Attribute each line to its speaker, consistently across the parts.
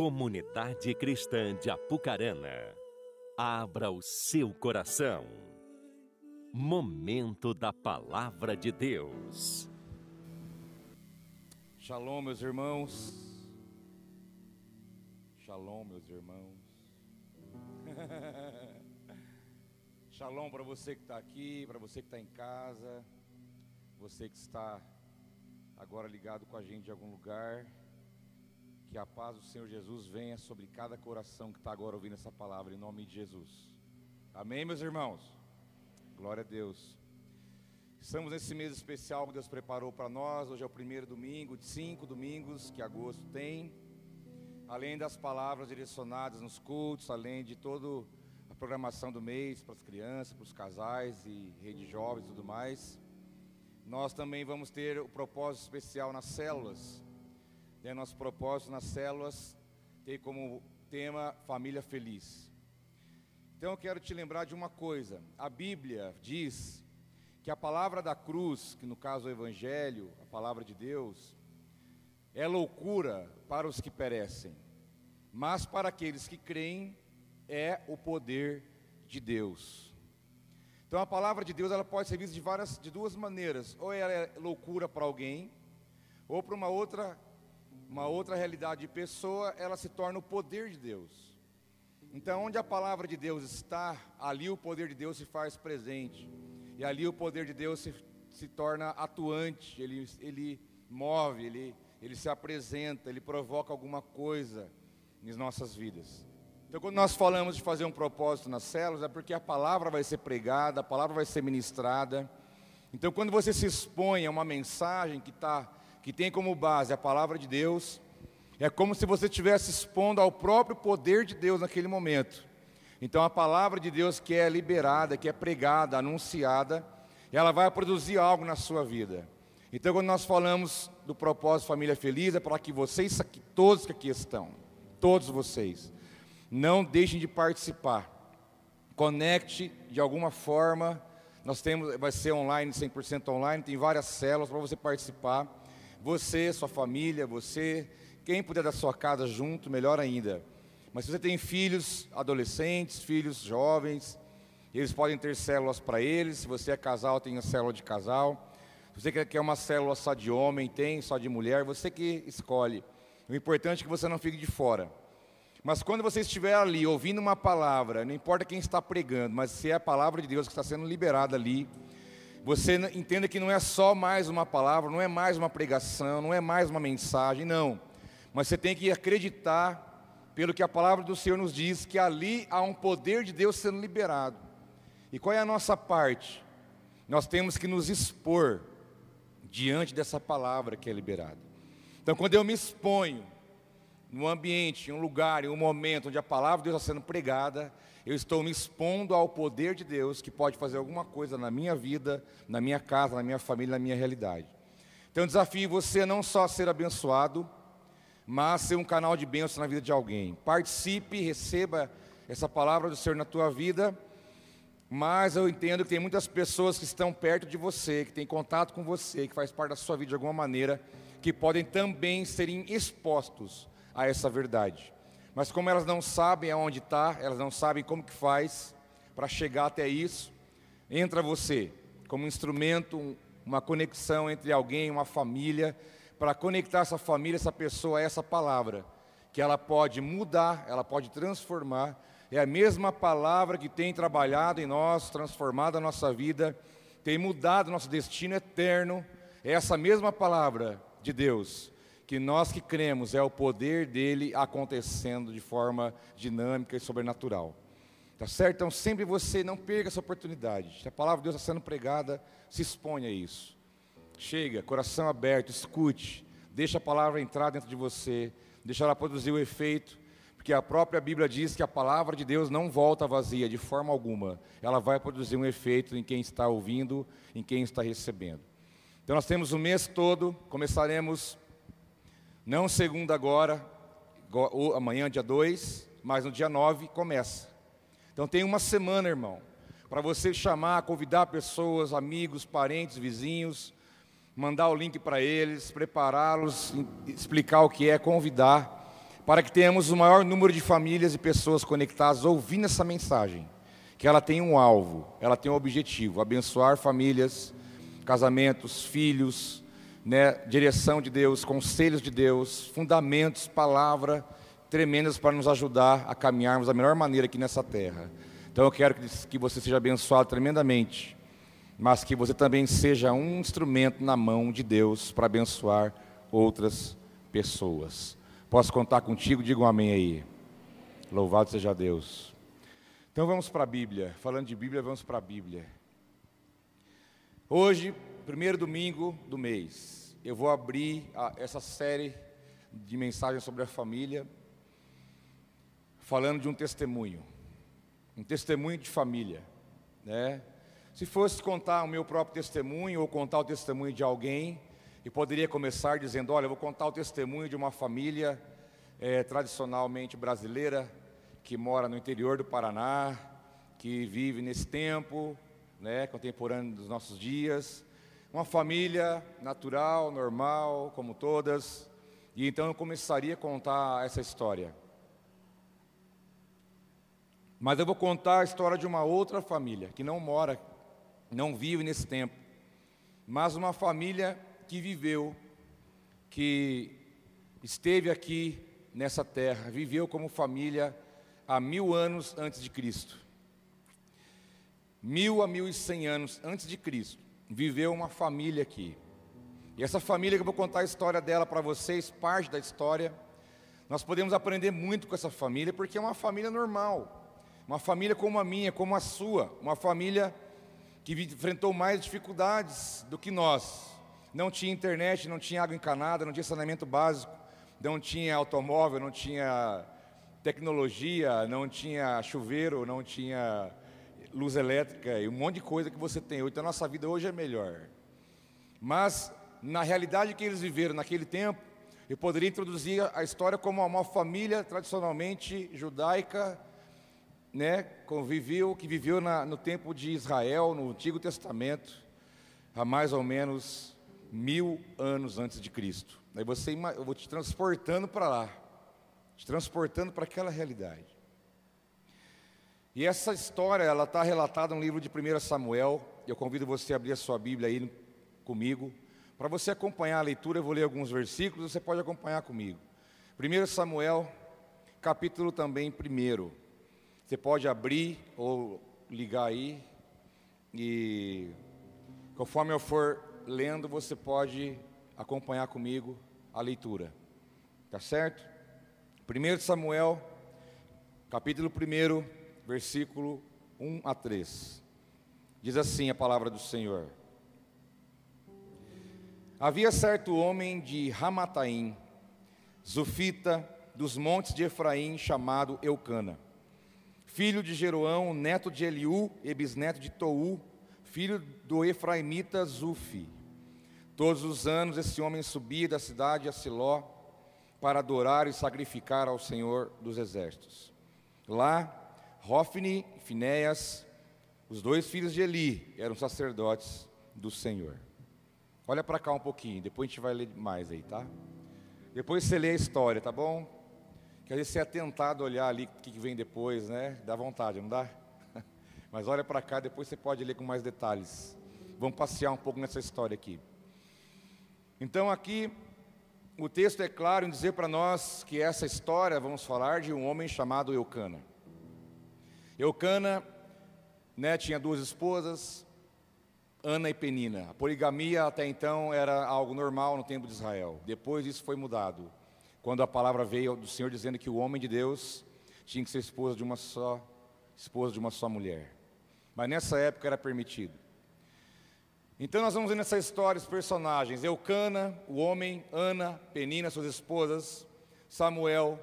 Speaker 1: Comunidade Cristã de Apucarana, abra o seu coração. Momento da Palavra de Deus.
Speaker 2: Shalom, meus irmãos. Shalom, meus irmãos. Shalom para você que está aqui, para você que está em casa, você que está agora ligado com a gente de algum lugar. Que a paz do Senhor Jesus venha sobre cada coração que está agora ouvindo essa palavra, em nome de Jesus. Amém, meus irmãos? Glória a Deus. Estamos nesse mês especial que Deus preparou para nós. Hoje é o primeiro domingo de cinco domingos que agosto tem. Além das palavras direcionadas nos cultos, além de toda a programação do mês para as crianças, para os casais e rede jovens e tudo mais. Nós também vamos ter o propósito especial nas células né, nosso propósito nas células tem como tema família feliz. Então eu quero te lembrar de uma coisa: a Bíblia diz que a palavra da cruz, que no caso é o Evangelho, a palavra de Deus, é loucura para os que perecem, mas para aqueles que creem é o poder de Deus. Então a palavra de Deus ela pode ser vista de várias, de duas maneiras: ou ela é loucura para alguém, ou para uma outra uma outra realidade de pessoa, ela se torna o poder de Deus. Então, onde a palavra de Deus está, ali o poder de Deus se faz presente. E ali o poder de Deus se, se torna atuante, ele, ele move, ele, ele se apresenta, ele provoca alguma coisa nas nossas vidas. Então, quando nós falamos de fazer um propósito nas células, é porque a palavra vai ser pregada, a palavra vai ser ministrada. Então, quando você se expõe a uma mensagem que está que tem como base a palavra de Deus, é como se você estivesse expondo ao próprio poder de Deus naquele momento. Então a palavra de Deus que é liberada, que é pregada, anunciada, ela vai produzir algo na sua vida. Então quando nós falamos do propósito família feliz, é para que vocês, todos que aqui estão, todos vocês, não deixem de participar. Conecte de alguma forma. Nós temos, vai ser online, 100% online, tem várias células para você participar. Você, sua família, você, quem puder da sua casa junto, melhor ainda. Mas se você tem filhos adolescentes, filhos jovens, eles podem ter células para eles. Se você é casal, tem a célula de casal. Se você quer uma célula só de homem, tem só de mulher, você que escolhe. O importante é que você não fique de fora. Mas quando você estiver ali ouvindo uma palavra, não importa quem está pregando, mas se é a palavra de Deus que está sendo liberada ali, você entenda que não é só mais uma palavra, não é mais uma pregação, não é mais uma mensagem, não. Mas você tem que acreditar, pelo que a palavra do Senhor nos diz, que ali há um poder de Deus sendo liberado. E qual é a nossa parte? Nós temos que nos expor diante dessa palavra que é liberada. Então, quando eu me exponho num ambiente, em um lugar, em um momento onde a palavra de Deus está sendo pregada, eu estou me expondo ao poder de Deus que pode fazer alguma coisa na minha vida, na minha casa, na minha família, na minha realidade. Então, desafio você não só a ser abençoado, mas ser um canal de bênção na vida de alguém. Participe, receba essa palavra do Senhor na tua vida. Mas eu entendo que tem muitas pessoas que estão perto de você, que têm contato com você, que faz parte da sua vida de alguma maneira, que podem também serem expostos a essa verdade. Mas como elas não sabem aonde está, elas não sabem como que faz para chegar até isso, entra você como instrumento, uma conexão entre alguém, uma família, para conectar essa família, essa pessoa a essa palavra, que ela pode mudar, ela pode transformar. É a mesma palavra que tem trabalhado em nós, transformado a nossa vida, tem mudado nosso destino eterno. É essa mesma palavra de Deus que nós que cremos é o poder dele acontecendo de forma dinâmica e sobrenatural. Tá certo? Então sempre você não perca essa oportunidade. A palavra de Deus está sendo pregada, se exponha a isso. Chega, coração aberto, escute, deixa a palavra entrar dentro de você, deixa ela produzir o efeito, porque a própria Bíblia diz que a palavra de Deus não volta vazia de forma alguma. Ela vai produzir um efeito em quem está ouvindo, em quem está recebendo. Então nós temos o mês todo, começaremos não segunda agora, amanhã, dia 2, mas no dia 9 começa. Então tem uma semana, irmão, para você chamar, convidar pessoas, amigos, parentes, vizinhos, mandar o link para eles, prepará-los, explicar o que é, convidar. para que tenhamos o maior número de famílias e pessoas conectadas ouvindo essa mensagem, que ela tem um alvo, ela tem um objetivo, abençoar famílias, casamentos, filhos, né, direção de Deus, conselhos de Deus, fundamentos, palavra tremendas para nos ajudar a caminharmos da melhor maneira aqui nessa terra. Então eu quero que você seja abençoado tremendamente, mas que você também seja um instrumento na mão de Deus para abençoar outras pessoas. Posso contar contigo? Diga um amém aí. Louvado seja Deus. Então vamos para a Bíblia. Falando de Bíblia, vamos para a Bíblia. Hoje, primeiro domingo do mês, eu vou abrir a, essa série de mensagens sobre a família, falando de um testemunho, um testemunho de família, né? Se fosse contar o meu próprio testemunho ou contar o testemunho de alguém, e poderia começar dizendo: Olha, eu vou contar o testemunho de uma família é, tradicionalmente brasileira que mora no interior do Paraná, que vive nesse tempo, né, contemporâneo dos nossos dias, uma família natural, normal, como todas, e então eu começaria a contar essa história. Mas eu vou contar a história de uma outra família que não mora, não vive nesse tempo, mas uma família que viveu, que esteve aqui nessa terra, viveu como família há mil anos antes de Cristo. Mil a mil e cem anos antes de Cristo, viveu uma família aqui. E essa família que eu vou contar a história dela para vocês, parte da história, nós podemos aprender muito com essa família, porque é uma família normal, uma família como a minha, como a sua, uma família que enfrentou mais dificuldades do que nós, não tinha internet, não tinha água encanada, não tinha saneamento básico, não tinha automóvel, não tinha tecnologia, não tinha chuveiro, não tinha luz elétrica e um monte de coisa que você tem hoje. Então a nossa vida hoje é melhor. Mas na realidade que eles viveram naquele tempo, eu poderia introduzir a história como uma família tradicionalmente judaica, né, conviveu, que viveu na, no tempo de Israel, no Antigo Testamento, há mais ou menos mil anos antes de Cristo. Aí você, eu vou te transportando para lá, te transportando para aquela realidade. E essa história, ela está relatada no livro de 1 Samuel. Eu convido você a abrir a sua Bíblia aí comigo. Para você acompanhar a leitura, eu vou ler alguns versículos, você pode acompanhar comigo. 1 Samuel, capítulo também primeiro. Você pode abrir ou ligar aí. E conforme eu for lendo, você pode acompanhar comigo a leitura. Tá certo? 1 Samuel, capítulo 1, versículo 1 a 3. Diz assim a palavra do Senhor: Havia certo homem de Ramataim, Zufita, dos montes de Efraim, chamado Eucana, filho de Jeroão, neto de Eliú e bisneto de Tou, filho do Efraimita Zufi. Todos os anos esse homem subia da cidade a Siló para adorar e sacrificar ao Senhor dos Exércitos. Lá, Rófine e os dois filhos de Eli, eram sacerdotes do Senhor. Olha para cá um pouquinho, depois a gente vai ler mais aí, tá? Depois você lê a história, tá bom? Que vezes você é tentado olhar ali o que vem depois, né? Dá vontade, não dá? Mas olha para cá, depois você pode ler com mais detalhes. Vamos passear um pouco nessa história aqui. Então aqui o texto é claro em dizer para nós que essa história, vamos falar de um homem chamado Eucana. Eucana né, tinha duas esposas, Ana e Penina. A poligamia até então era algo normal no tempo de Israel. Depois isso foi mudado. Quando a palavra veio do Senhor dizendo que o homem de Deus tinha que ser esposa de uma só esposa de uma só mulher. Mas nessa época era permitido. Então nós vamos ver nessa história os personagens: Eucana, o homem, Ana, Penina, suas esposas, Samuel,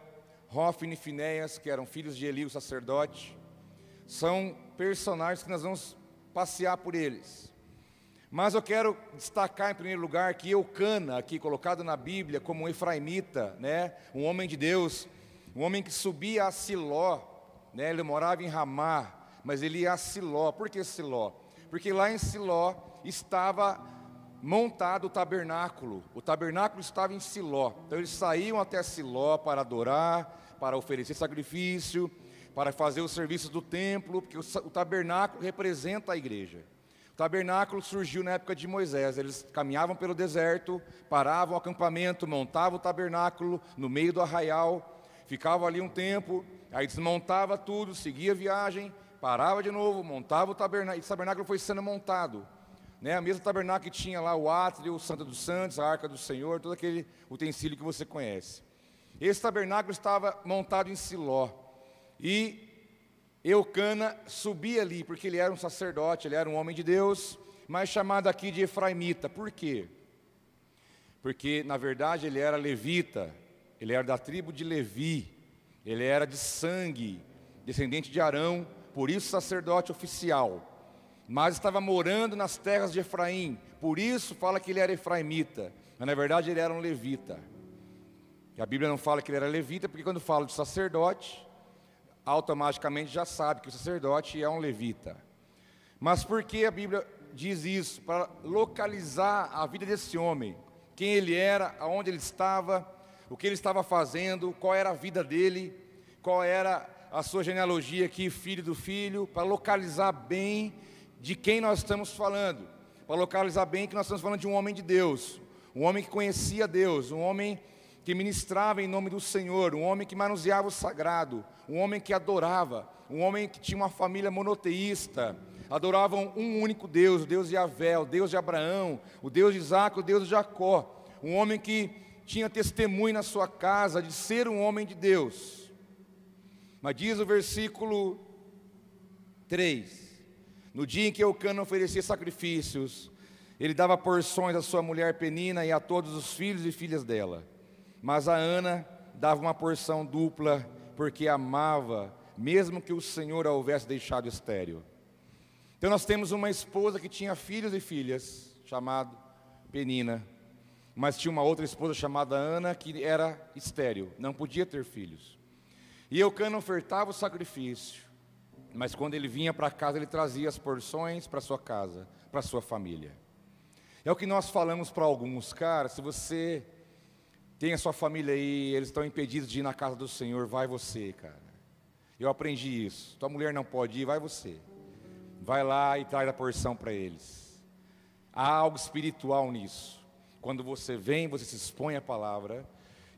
Speaker 2: Rófine e Finéias, que eram filhos de Eli, o sacerdote. São personagens que nós vamos passear por eles. Mas eu quero destacar em primeiro lugar que Eucana, aqui colocado na Bíblia como um efraimita, né, um homem de Deus, um homem que subia a Siló, né, ele morava em Ramá, mas ele ia a Siló. Por que Siló? Porque lá em Siló estava montado o tabernáculo. O tabernáculo estava em Siló. Então eles saíam até Siló para adorar, para oferecer sacrifício, para fazer os serviços do templo, porque o tabernáculo representa a igreja. O tabernáculo surgiu na época de Moisés. Eles caminhavam pelo deserto, paravam o acampamento, montavam o tabernáculo no meio do arraial, ficavam ali um tempo, aí desmontava tudo, seguia a viagem, parava de novo, montava o tabernáculo. O tabernáculo foi sendo montado. Né, a mesma tabernáculo que tinha lá o átrio, o Santo dos Santos, a Arca do Senhor, todo aquele utensílio que você conhece. Esse tabernáculo estava montado em Siló. E Eucana subia ali, porque ele era um sacerdote, ele era um homem de Deus, mas chamado aqui de Efraimita. Por quê? Porque, na verdade, ele era levita, ele era da tribo de Levi, ele era de sangue, descendente de Arão, por isso sacerdote oficial mas estava morando nas terras de Efraim, por isso fala que ele era efraimita, mas na verdade ele era um levita. E a Bíblia não fala que ele era levita, porque quando fala de sacerdote, automaticamente já sabe que o sacerdote é um levita. Mas por que a Bíblia diz isso? Para localizar a vida desse homem, quem ele era, aonde ele estava, o que ele estava fazendo, qual era a vida dele, qual era a sua genealogia aqui, filho do filho, para localizar bem de quem nós estamos falando. Para localizar bem que nós estamos falando de um homem de Deus, um homem que conhecia Deus, um homem que ministrava em nome do Senhor, um homem que manuseava o sagrado, um homem que adorava, um homem que tinha uma família monoteísta, adoravam um único Deus, o Deus de Yahvé, o Deus de Abraão, o Deus de Isaac, o Deus de Jacó, um homem que tinha testemunho na sua casa de ser um homem de Deus. Mas diz o versículo 3: no dia em que Eucana oferecia sacrifícios, ele dava porções à sua mulher Penina e a todos os filhos e filhas dela. Mas a Ana dava uma porção dupla, porque amava, mesmo que o Senhor a houvesse deixado estéril. Então nós temos uma esposa que tinha filhos e filhas, chamado Penina, mas tinha uma outra esposa chamada Ana que era estéril, não podia ter filhos. E Eucana ofertava o sacrifício, mas quando ele vinha para casa, ele trazia as porções para sua casa, para sua família. É o que nós falamos para alguns, cara, se você tem a sua família aí, eles estão impedidos de ir na casa do Senhor, vai você, cara. Eu aprendi isso. Tua mulher não pode ir, vai você. Vai lá e traz a porção para eles. Há algo espiritual nisso. Quando você vem, você se expõe à palavra.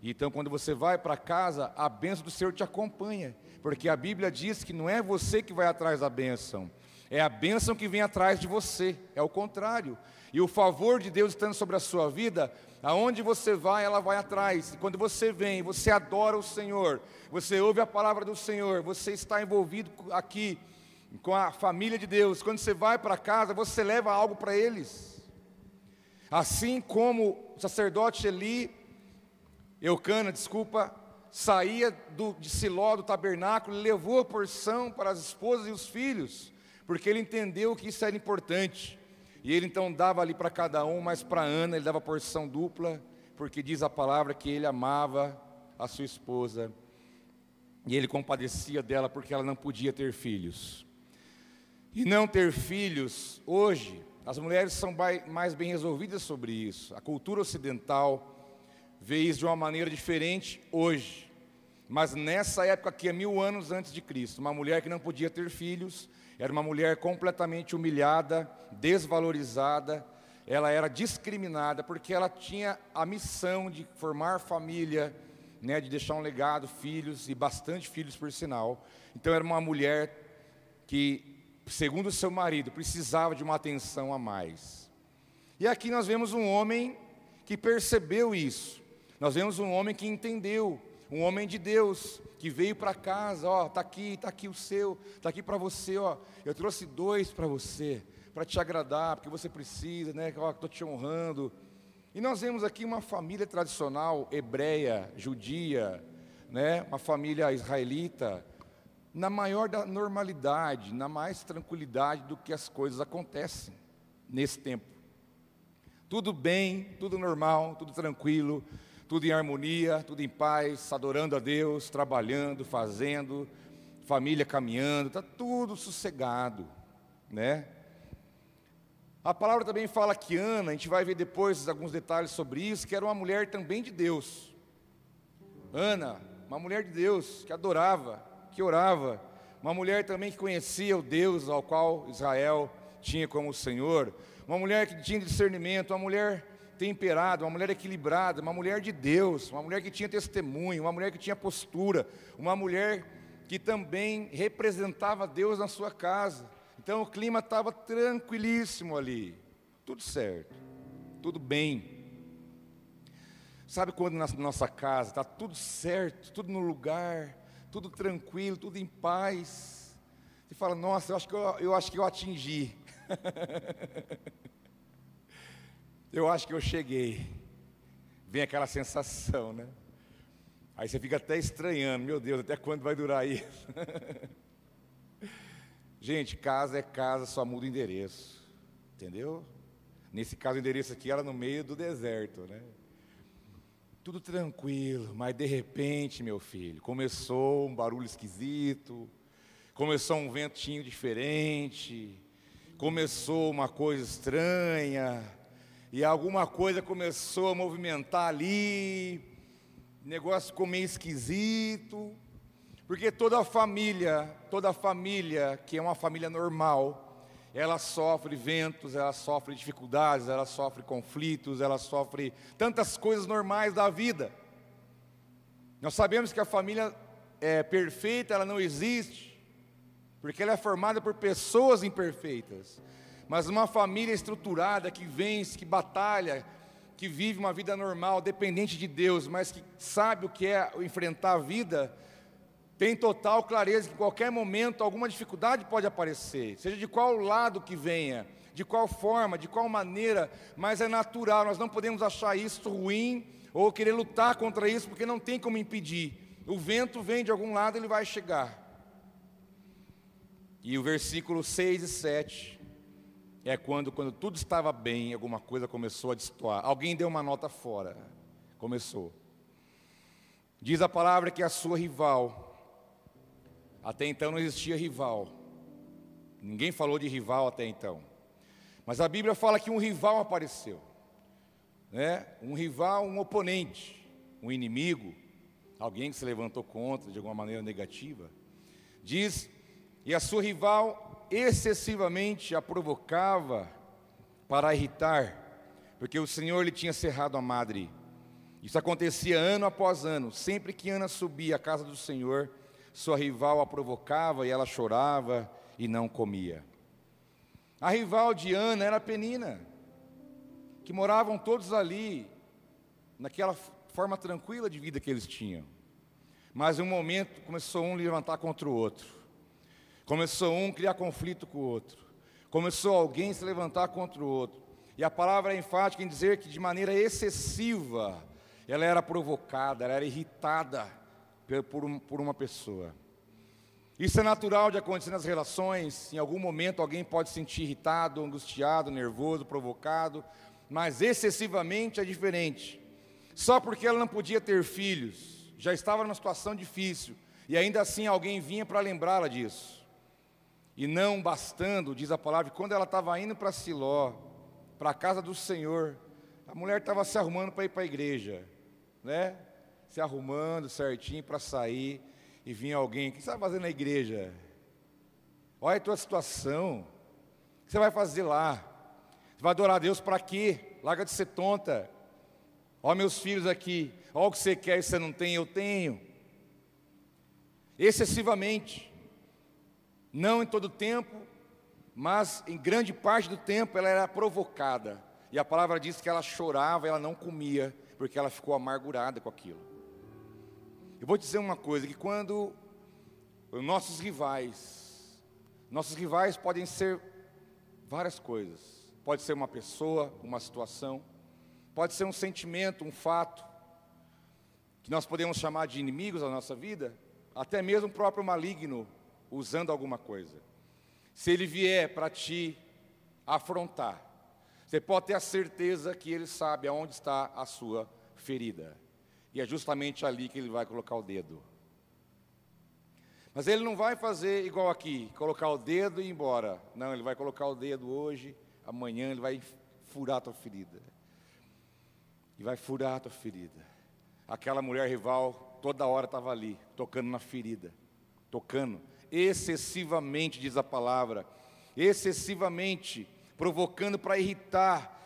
Speaker 2: Então, quando você vai para casa, a bênção do Senhor te acompanha. Porque a Bíblia diz que não é você que vai atrás da bênção, é a bênção que vem atrás de você, é o contrário. E o favor de Deus estando sobre a sua vida, aonde você vai, ela vai atrás. E quando você vem, você adora o Senhor, você ouve a palavra do Senhor, você está envolvido aqui com a família de Deus. Quando você vai para casa, você leva algo para eles. Assim como o sacerdote Eli, Eucana, desculpa, saía do, de Siló, do tabernáculo, levou a porção para as esposas e os filhos, porque ele entendeu que isso era importante. E ele então dava ali para cada um, mas para Ana ele dava porção dupla, porque diz a palavra que ele amava a sua esposa e ele compadecia dela porque ela não podia ter filhos. E não ter filhos, hoje, as mulheres são mais bem resolvidas sobre isso. A cultura ocidental vê isso de uma maneira diferente hoje. Mas nessa época aqui, mil anos antes de Cristo, uma mulher que não podia ter filhos, era uma mulher completamente humilhada, desvalorizada, ela era discriminada porque ela tinha a missão de formar família, né, de deixar um legado, filhos e bastante filhos por sinal. Então era uma mulher que, segundo seu marido, precisava de uma atenção a mais. E aqui nós vemos um homem que percebeu isso. Nós vemos um homem que entendeu, um homem de Deus, que veio para casa, ó, tá aqui, tá aqui o seu, tá aqui para você, ó. Eu trouxe dois para você, para te agradar, porque você precisa, né? Ó, estou te honrando. E nós vemos aqui uma família tradicional hebreia, judia, né? Uma família israelita, na maior da normalidade, na mais tranquilidade do que as coisas acontecem nesse tempo. Tudo bem, tudo normal, tudo tranquilo tudo em harmonia, tudo em paz, adorando a Deus, trabalhando, fazendo, família caminhando, está tudo sossegado, né? A palavra também fala que Ana, a gente vai ver depois alguns detalhes sobre isso, que era uma mulher também de Deus. Ana, uma mulher de Deus, que adorava, que orava, uma mulher também que conhecia o Deus ao qual Israel tinha como Senhor, uma mulher que tinha discernimento, uma mulher temperada, uma mulher equilibrada, uma mulher de Deus, uma mulher que tinha testemunho, uma mulher que tinha postura, uma mulher que também representava Deus na sua casa. Então o clima estava tranquilíssimo ali, tudo certo, tudo bem. Sabe quando na nossa casa está tudo certo, tudo no lugar, tudo tranquilo, tudo em paz? Você fala, nossa, eu acho que eu, eu acho que eu atingi. eu acho que eu cheguei. Vem aquela sensação, né? Aí você fica até estranhando, meu Deus, até quando vai durar isso? Gente, casa é casa, só muda o endereço. Entendeu? Nesse caso, o endereço aqui era no meio do deserto, né? Tudo tranquilo, mas de repente, meu filho, começou um barulho esquisito, começou um ventinho diferente, começou uma coisa estranha, e alguma coisa começou a movimentar ali, negócio ficou meio esquisito, porque toda família, toda família que é uma família normal, ela sofre ventos, ela sofre dificuldades, ela sofre conflitos, ela sofre tantas coisas normais da vida. Nós sabemos que a família é perfeita, ela não existe, porque ela é formada por pessoas imperfeitas. Mas uma família estruturada que vence, que batalha, que vive uma vida normal, dependente de Deus, mas que sabe o que é enfrentar a vida, tem total clareza que em qualquer momento alguma dificuldade pode aparecer, seja de qual lado que venha, de qual forma, de qual maneira, mas é natural, nós não podemos achar isso ruim ou querer lutar contra isso, porque não tem como impedir. O vento vem de algum lado, ele vai chegar. E o versículo 6 e 7 é quando, quando tudo estava bem, alguma coisa começou a destoar. Alguém deu uma nota fora. Começou. Diz a palavra que a sua rival, até então não existia rival. Ninguém falou de rival até então. Mas a Bíblia fala que um rival apareceu. Né? Um rival, um oponente, um inimigo, alguém que se levantou contra de alguma maneira negativa. Diz e a sua rival excessivamente a provocava para irritar, porque o Senhor lhe tinha cerrado a madre. Isso acontecia ano após ano, sempre que Ana subia à casa do Senhor, sua rival a provocava e ela chorava e não comia. A rival de Ana era Penina, que moravam todos ali, naquela forma tranquila de vida que eles tinham. Mas em um momento começou um levantar contra o outro. Começou um criar conflito com o outro. Começou alguém se levantar contra o outro. E a palavra é enfática em dizer que de maneira excessiva ela era provocada, ela era irritada por, por uma pessoa. Isso é natural de acontecer nas relações. Em algum momento alguém pode se sentir irritado, angustiado, nervoso, provocado, mas excessivamente é diferente. Só porque ela não podia ter filhos, já estava numa situação difícil, e ainda assim alguém vinha para lembrá-la disso. E não bastando, diz a palavra, quando ela estava indo para Siló, para a casa do Senhor, a mulher estava se arrumando para ir para a igreja, né? Se arrumando certinho para sair, e vinha alguém, o que você vai fazer na igreja? Olha a tua situação, o que você vai fazer lá? Você vai adorar a Deus para quê? Larga de ser tonta. Olha meus filhos aqui, olha o que você quer e você não tem, eu tenho. Excessivamente. Não em todo o tempo, mas em grande parte do tempo ela era provocada. E a palavra diz que ela chorava, ela não comia, porque ela ficou amargurada com aquilo. Eu vou dizer uma coisa, que quando os nossos rivais, nossos rivais podem ser várias coisas. Pode ser uma pessoa, uma situação, pode ser um sentimento, um fato, que nós podemos chamar de inimigos da nossa vida, até mesmo o próprio maligno usando alguma coisa. Se ele vier para te afrontar, você pode ter a certeza que ele sabe aonde está a sua ferida. E é justamente ali que ele vai colocar o dedo. Mas ele não vai fazer igual aqui, colocar o dedo e ir embora. Não, ele vai colocar o dedo hoje, amanhã ele vai furar a tua ferida. E vai furar a tua ferida. Aquela mulher rival toda hora estava ali, tocando na ferida, tocando excessivamente, diz a palavra, excessivamente, provocando para irritar.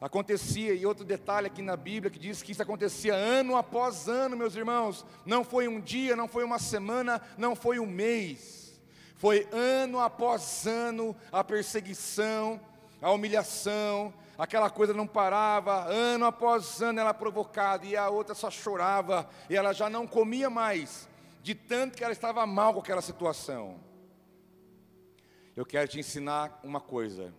Speaker 2: Acontecia, e outro detalhe aqui na Bíblia que diz que isso acontecia ano após ano, meus irmãos. Não foi um dia, não foi uma semana, não foi um mês. Foi ano após ano a perseguição, a humilhação, aquela coisa não parava, ano após ano ela provocada, e a outra só chorava, e ela já não comia mais, de tanto que ela estava mal com aquela situação. Eu quero te ensinar uma coisa: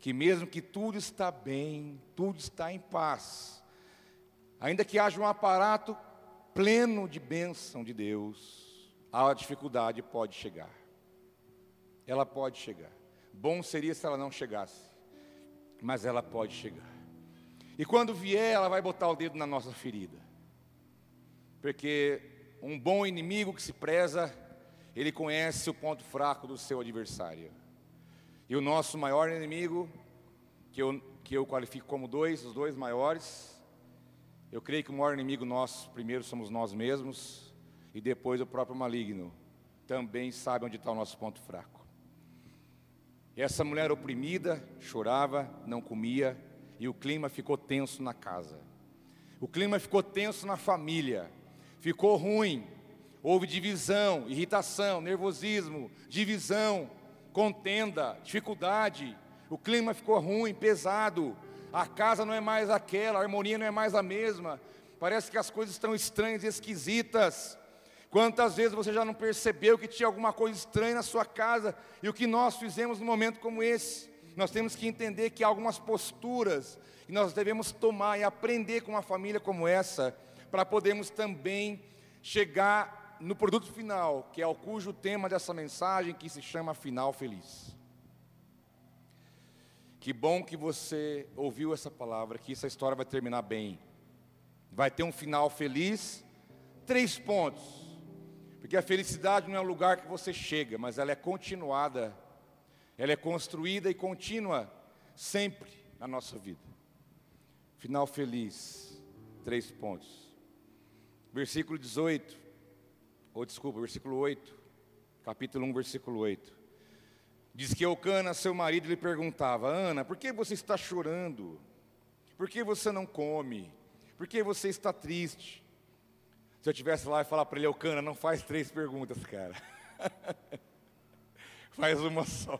Speaker 2: que mesmo que tudo está bem, tudo está em paz, ainda que haja um aparato pleno de bênção de Deus, a dificuldade pode chegar. Ela pode chegar. Bom seria se ela não chegasse mas ela pode chegar. E quando vier, ela vai botar o dedo na nossa ferida. Porque um bom inimigo que se preza, ele conhece o ponto fraco do seu adversário. E o nosso maior inimigo, que eu, que eu qualifico como dois, os dois maiores, eu creio que o maior inimigo nosso, primeiro somos nós mesmos, e depois o próprio maligno, também sabe onde está o nosso ponto fraco. Essa mulher oprimida chorava, não comia, e o clima ficou tenso na casa. O clima ficou tenso na família, ficou ruim. Houve divisão, irritação, nervosismo, divisão, contenda, dificuldade. O clima ficou ruim, pesado. A casa não é mais aquela, a harmonia não é mais a mesma. Parece que as coisas estão estranhas e esquisitas. Quantas vezes você já não percebeu que tinha alguma coisa estranha na sua casa e o que nós fizemos num momento como esse? Nós temos que entender que há algumas posturas que nós devemos tomar e aprender com uma família como essa, para podermos também chegar no produto final, que é o cujo tema dessa mensagem, que se chama Final Feliz. Que bom que você ouviu essa palavra, que essa história vai terminar bem. Vai ter um final feliz. Três pontos. Porque a felicidade não é um lugar que você chega, mas ela é continuada, ela é construída e contínua sempre na nossa vida. Final feliz, três pontos. Versículo 18, ou desculpa, versículo 8, capítulo 1, versículo 8. Diz que Eucana, seu marido, lhe perguntava: Ana, por que você está chorando? Por que você não come? Por que você está triste? Se eu tivesse lá e falar para ele, Eucana, não faz três perguntas, cara. faz uma só.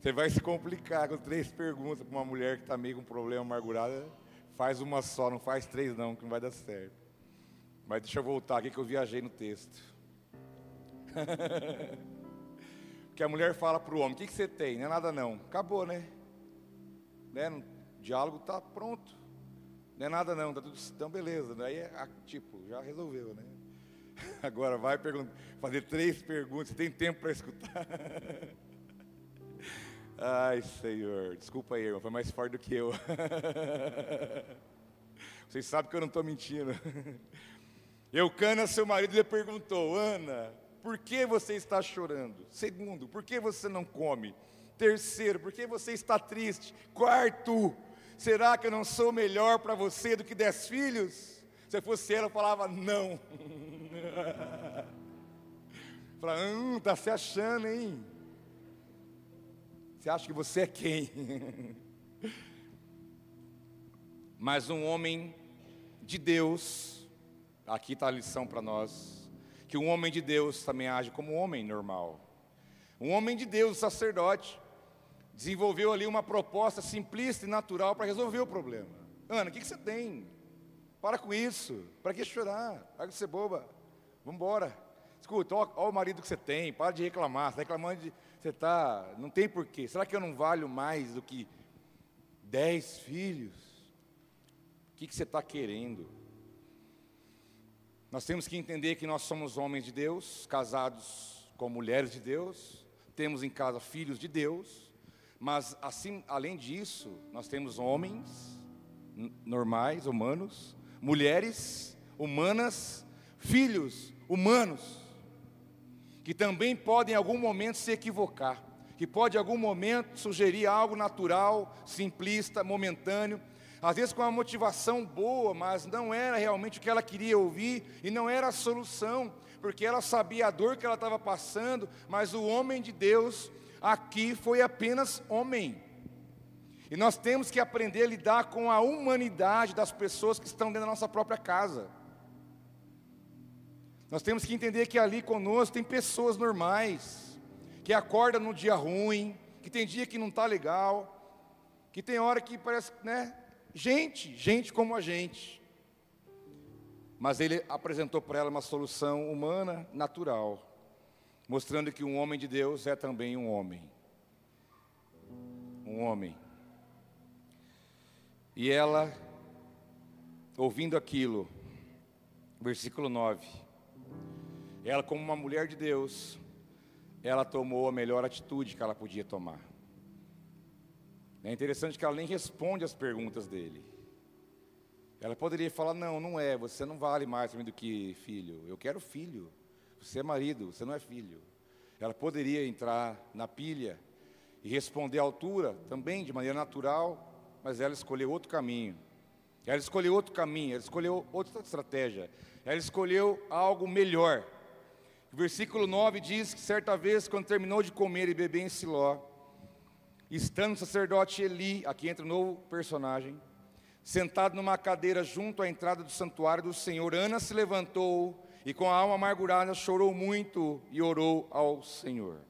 Speaker 2: Você vai se complicar com três perguntas para uma mulher que está meio com um problema amargurado. Faz uma só, não faz três não, que não vai dar certo. Mas deixa eu voltar aqui que eu viajei no texto. que a mulher fala para o homem, o que, que você tem? Não é nada não. Acabou, né? né? O diálogo está pronto. Não é nada não, tá tudo então beleza. Daí é tipo, já resolveu, né? Agora vai fazer três perguntas, tem tempo para escutar. Ai, Senhor, desculpa aí, irmão, foi mais forte do que eu. Vocês sabem que eu não estou mentindo. Eucana, seu marido, lhe perguntou: Ana, por que você está chorando? Segundo, por que você não come? Terceiro, por que você está triste? Quarto, Será que eu não sou melhor para você do que dez filhos? Se eu fosse ela, eu falava não. Falava, hum, tá se achando, hein? Você acha que você é quem? Mas um homem de Deus, aqui está a lição para nós, que um homem de Deus também age como um homem normal. Um homem de Deus, sacerdote, desenvolveu ali uma proposta simplista e natural para resolver o problema. Ana, o que, que você tem? Para com isso. Para que chorar? Para de ser boba. Vamos embora. Escuta, olha o marido que você tem. Para de reclamar. Você está reclamando de. Você está. Não tem porquê. Será que eu não valho mais do que dez filhos? O que, que você está querendo? Nós temos que entender que nós somos homens de Deus, casados com mulheres de Deus, temos em casa filhos de Deus, mas assim, além disso, nós temos homens normais, humanos, mulheres humanas, filhos humanos, que também podem em algum momento se equivocar, que pode em algum momento sugerir algo natural, simplista, momentâneo, às vezes com uma motivação boa, mas não era realmente o que ela queria ouvir e não era a solução, porque ela sabia a dor que ela estava passando, mas o homem de Deus aqui foi apenas homem. E nós temos que aprender a lidar com a humanidade das pessoas que estão dentro da nossa própria casa. Nós temos que entender que ali conosco tem pessoas normais, que acordam no dia ruim, que tem dia que não está legal, que tem hora que parece, né? Gente, gente como a gente. Mas ele apresentou para ela uma solução humana, natural, mostrando que um homem de Deus é também um homem. Um homem. E ela, ouvindo aquilo, versículo 9, ela, como uma mulher de Deus, ela tomou a melhor atitude que ela podia tomar. É interessante que ela nem responde as perguntas dele. Ela poderia falar: Não, não é, você não vale mais do que filho. Eu quero filho. Você é marido, você não é filho. Ela poderia entrar na pilha e responder à altura, também de maneira natural, mas ela escolheu outro caminho. Ela escolheu outro caminho, ela escolheu outra estratégia. Ela escolheu algo melhor. O versículo 9 diz que certa vez, quando terminou de comer e beber em Siló, estando o sacerdote Eli, aqui entra um novo personagem, sentado numa cadeira junto à entrada do santuário do Senhor, Ana se levantou e com a alma amargurada chorou muito e orou ao Senhor.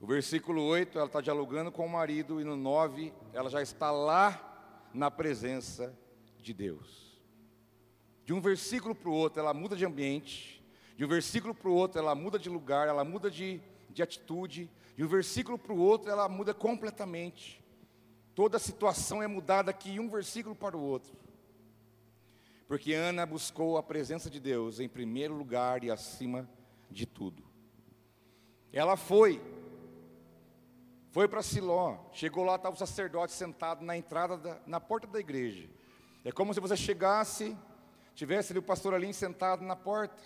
Speaker 2: O versículo 8, ela está dialogando com o marido, e no 9, ela já está lá na presença de Deus. De um versículo para o outro, ela muda de ambiente, de um versículo para o outro, ela muda de lugar, ela muda de, de atitude, de um versículo para o outro, ela muda completamente. Toda a situação é mudada aqui, um versículo para o outro. Porque Ana buscou a presença de Deus em primeiro lugar e acima de tudo. Ela foi foi para Siló, chegou lá, estava o sacerdote sentado na entrada, da, na porta da igreja. É como se você chegasse, tivesse ali o pastor ali sentado na porta,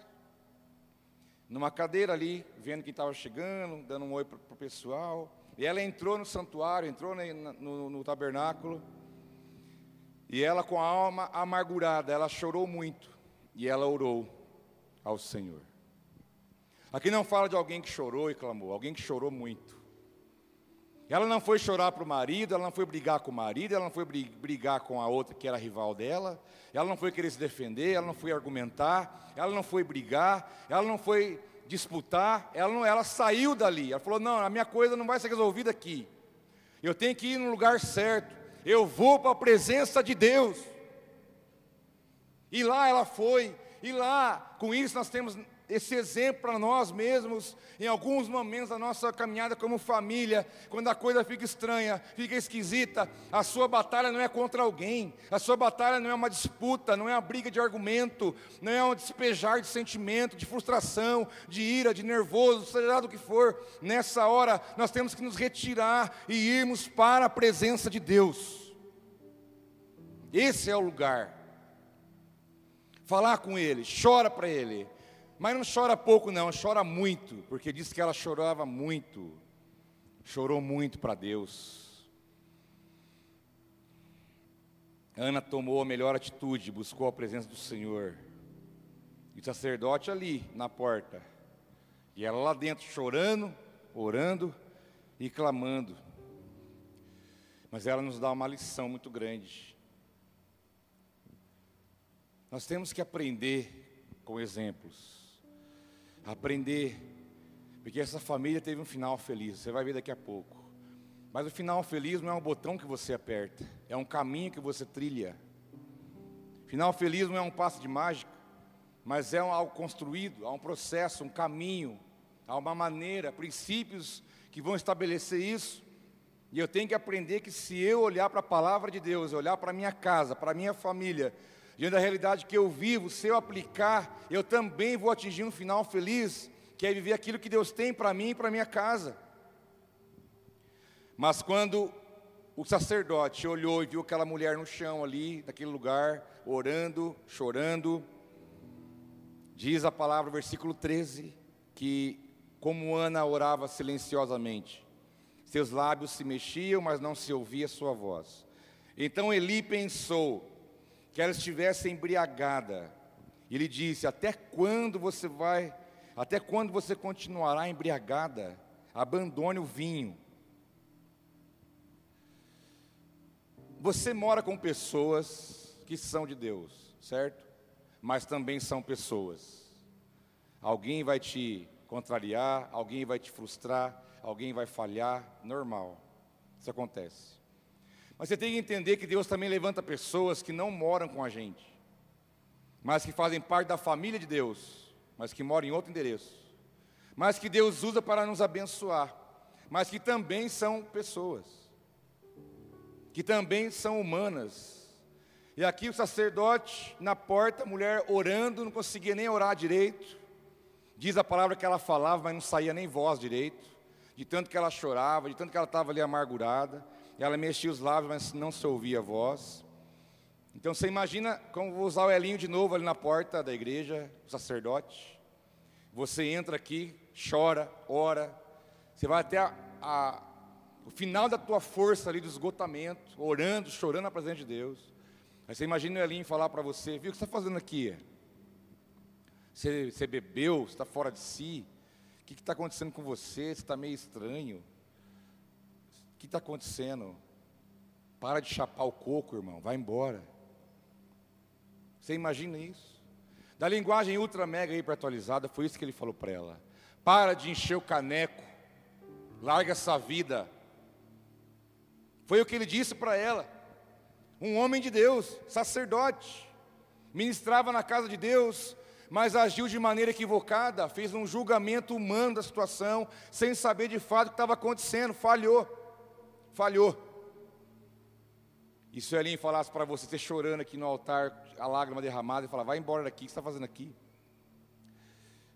Speaker 2: numa cadeira ali, vendo quem estava chegando, dando um oi para o pessoal. E ela entrou no santuário, entrou no, no, no tabernáculo, e ela com a alma amargurada, ela chorou muito, e ela orou ao Senhor. Aqui não fala de alguém que chorou e clamou, alguém que chorou muito. Ela não foi chorar para o marido, ela não foi brigar com o marido, ela não foi brigar com a outra que era rival dela, ela não foi querer se defender, ela não foi argumentar, ela não foi brigar, ela não foi disputar, ela, não, ela saiu dali. Ela falou: Não, a minha coisa não vai ser resolvida aqui. Eu tenho que ir no lugar certo. Eu vou para a presença de Deus. E lá ela foi, e lá, com isso nós temos esse exemplo para nós mesmos, em alguns momentos da nossa caminhada como família, quando a coisa fica estranha, fica esquisita, a sua batalha não é contra alguém, a sua batalha não é uma disputa, não é uma briga de argumento, não é um despejar de sentimento, de frustração, de ira, de nervoso, seja lá do que for, nessa hora nós temos que nos retirar e irmos para a presença de Deus, esse é o lugar. Falar com Ele, chora para Ele, mas não chora pouco, não, chora muito, porque diz que ela chorava muito, chorou muito para Deus. Ana tomou a melhor atitude, buscou a presença do Senhor. E o sacerdote ali na porta, e ela lá dentro chorando, orando e clamando. Mas ela nos dá uma lição muito grande. Nós temos que aprender com exemplos aprender, porque essa família teve um final feliz, você vai ver daqui a pouco. Mas o final feliz não é um botão que você aperta, é um caminho que você trilha. Final feliz não é um passo de mágica, mas é algo construído, há um processo, um caminho, há uma maneira, princípios que vão estabelecer isso. E eu tenho que aprender que se eu olhar para a palavra de Deus, olhar para a minha casa, para a minha família, diante da realidade que eu vivo, se eu aplicar, eu também vou atingir um final feliz, que é viver aquilo que Deus tem para mim e para minha casa. Mas quando o sacerdote olhou e viu aquela mulher no chão ali, naquele lugar, orando, chorando, diz a palavra, versículo 13, que como Ana orava silenciosamente. Seus lábios se mexiam, mas não se ouvia sua voz. Então Eli pensou que ela estivesse embriagada. Ele disse: Até quando você vai, até quando você continuará embriagada? Abandone o vinho. Você mora com pessoas que são de Deus, certo? Mas também são pessoas. Alguém vai te contrariar, alguém vai te frustrar, alguém vai falhar, normal. Isso acontece. Mas você tem que entender que Deus também levanta pessoas que não moram com a gente, mas que fazem parte da família de Deus, mas que moram em outro endereço, mas que Deus usa para nos abençoar, mas que também são pessoas, que também são humanas. E aqui o sacerdote na porta, a mulher orando, não conseguia nem orar direito. Diz a palavra que ela falava, mas não saía nem voz direito, de tanto que ela chorava, de tanto que ela estava ali amargurada. Ela mexia os lábios, mas não se ouvia a voz. Então você imagina, como vou usar o Elinho de novo ali na porta da igreja, o sacerdote. Você entra aqui, chora, ora, você vai até a, a, o final da tua força ali do esgotamento, orando, chorando na presença de Deus. Aí você imagina o Elinho falar para você, viu o que você está fazendo aqui? Você, você bebeu, você está fora de si? O que está acontecendo com você? Você está meio estranho? Que está acontecendo? Para de chapar o coco, irmão, vai embora. Você imagina isso? Da linguagem ultra mega hiperatualizada, foi isso que ele falou para ela. Para de encher o caneco, larga essa vida. Foi o que ele disse para ela. Um homem de Deus, sacerdote, ministrava na casa de Deus, mas agiu de maneira equivocada, fez um julgamento humano da situação, sem saber de fato o que estava acontecendo, falhou, falhou. E se o Elinho falasse para você, você chorando aqui no altar, a lágrima derramada, e falar, vai embora daqui, o que você está fazendo aqui?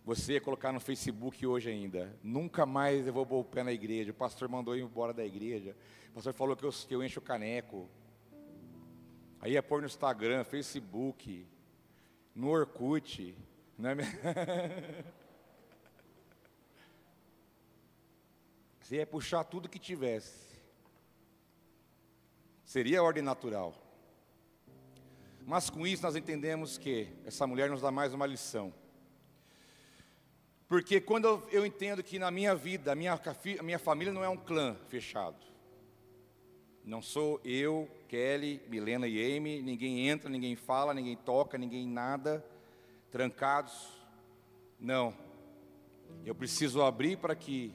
Speaker 2: Você ia colocar no Facebook hoje ainda, nunca mais eu vou pôr o pé na igreja, o pastor mandou ir embora da igreja, o pastor falou que eu, que eu encho o caneco. Aí ia pôr no Instagram, Facebook, no Orkut, não é? Você ia puxar tudo que tivesse. Seria a ordem natural. Mas com isso nós entendemos que essa mulher nos dá mais uma lição. Porque quando eu, entendo que na minha vida, a minha, a minha família não é um clã fechado. Não sou eu, Kelly, Milena e Amy, ninguém entra, ninguém fala, ninguém toca, ninguém nada trancados. Não. Eu preciso abrir para que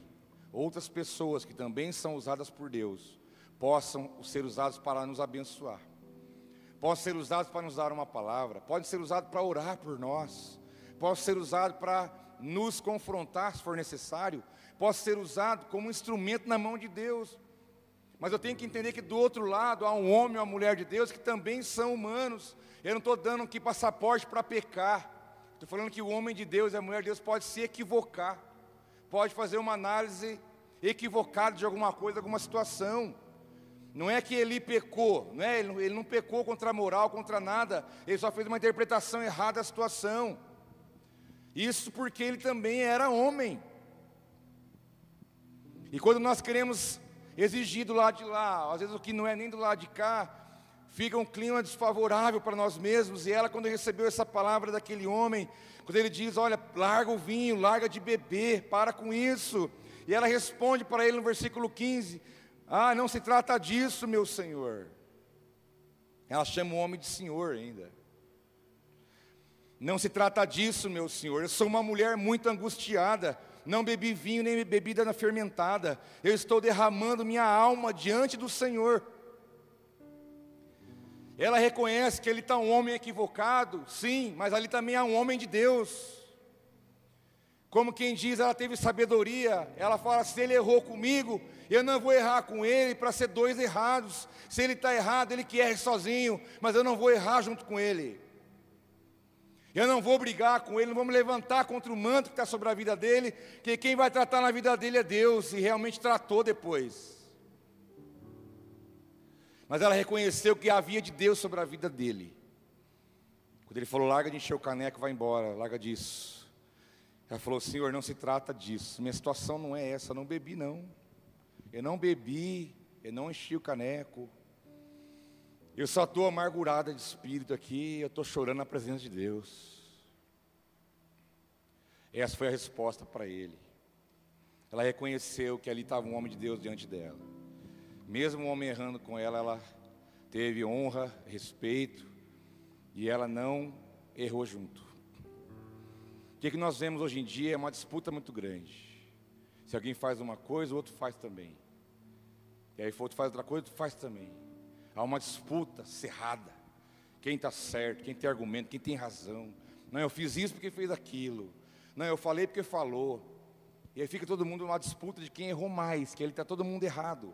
Speaker 2: outras pessoas que também são usadas por Deus possam ser usadas para nos abençoar. Possam ser usados para nos dar uma palavra, podem ser usados para orar por nós, possam ser usados para nos confrontar se for necessário, possam ser usados como um instrumento na mão de Deus. Mas eu tenho que entender que do outro lado há um homem ou uma mulher de Deus que também são humanos. Eu não estou dando aqui passaporte para pecar. Estou falando que o homem de Deus e a mulher de Deus pode se equivocar, pode fazer uma análise equivocada de alguma coisa, alguma situação. Não é que ele pecou, não é? ele, ele não pecou contra a moral, contra nada, ele só fez uma interpretação errada da situação. Isso porque ele também era homem. E quando nós queremos exigir do lado de lá, às vezes o que não é nem do lado de cá, fica um clima desfavorável para nós mesmos. E ela, quando recebeu essa palavra daquele homem, quando ele diz: Olha, larga o vinho, larga de beber, para com isso. E ela responde para ele no versículo 15: Ah, não se trata disso, meu senhor. Ela chama o homem de senhor ainda. Não se trata disso, meu senhor. Eu sou uma mulher muito angustiada. Não bebi vinho nem bebida fermentada. Eu estou derramando minha alma diante do Senhor. Ela reconhece que ele está um homem equivocado, sim, mas ali também há um homem de Deus. Como quem diz, ela teve sabedoria. Ela fala: se ele errou comigo, eu não vou errar com ele para ser dois errados. Se ele está errado, ele que erre sozinho, mas eu não vou errar junto com ele. Eu não vou brigar com ele, não vou me levantar contra o manto que está sobre a vida dele, que quem vai tratar na vida dele é Deus, e realmente tratou depois. Mas ela reconheceu que havia de Deus sobre a vida dele. Quando ele falou, larga de encher o caneco, vai embora, larga disso. Ela falou: Senhor, não se trata disso. Minha situação não é essa. Não bebi, não. Eu não bebi. Eu não enchi o caneco. Eu só estou amargurada de espírito aqui. Eu estou chorando na presença de Deus. Essa foi a resposta para ele. Ela reconheceu que ali estava um homem de Deus diante dela. Mesmo o homem errando com ela, ela teve honra, respeito, e ela não errou junto. O que, que nós vemos hoje em dia é uma disputa muito grande. Se alguém faz uma coisa, o outro faz também. E aí, o outro faz outra coisa, o outro faz também. Há uma disputa cerrada. Quem está certo, quem tem argumento, quem tem razão. Não, eu fiz isso porque fez aquilo. Não, eu falei porque falou. E aí fica todo mundo numa disputa de quem errou mais, que ele está todo mundo errado.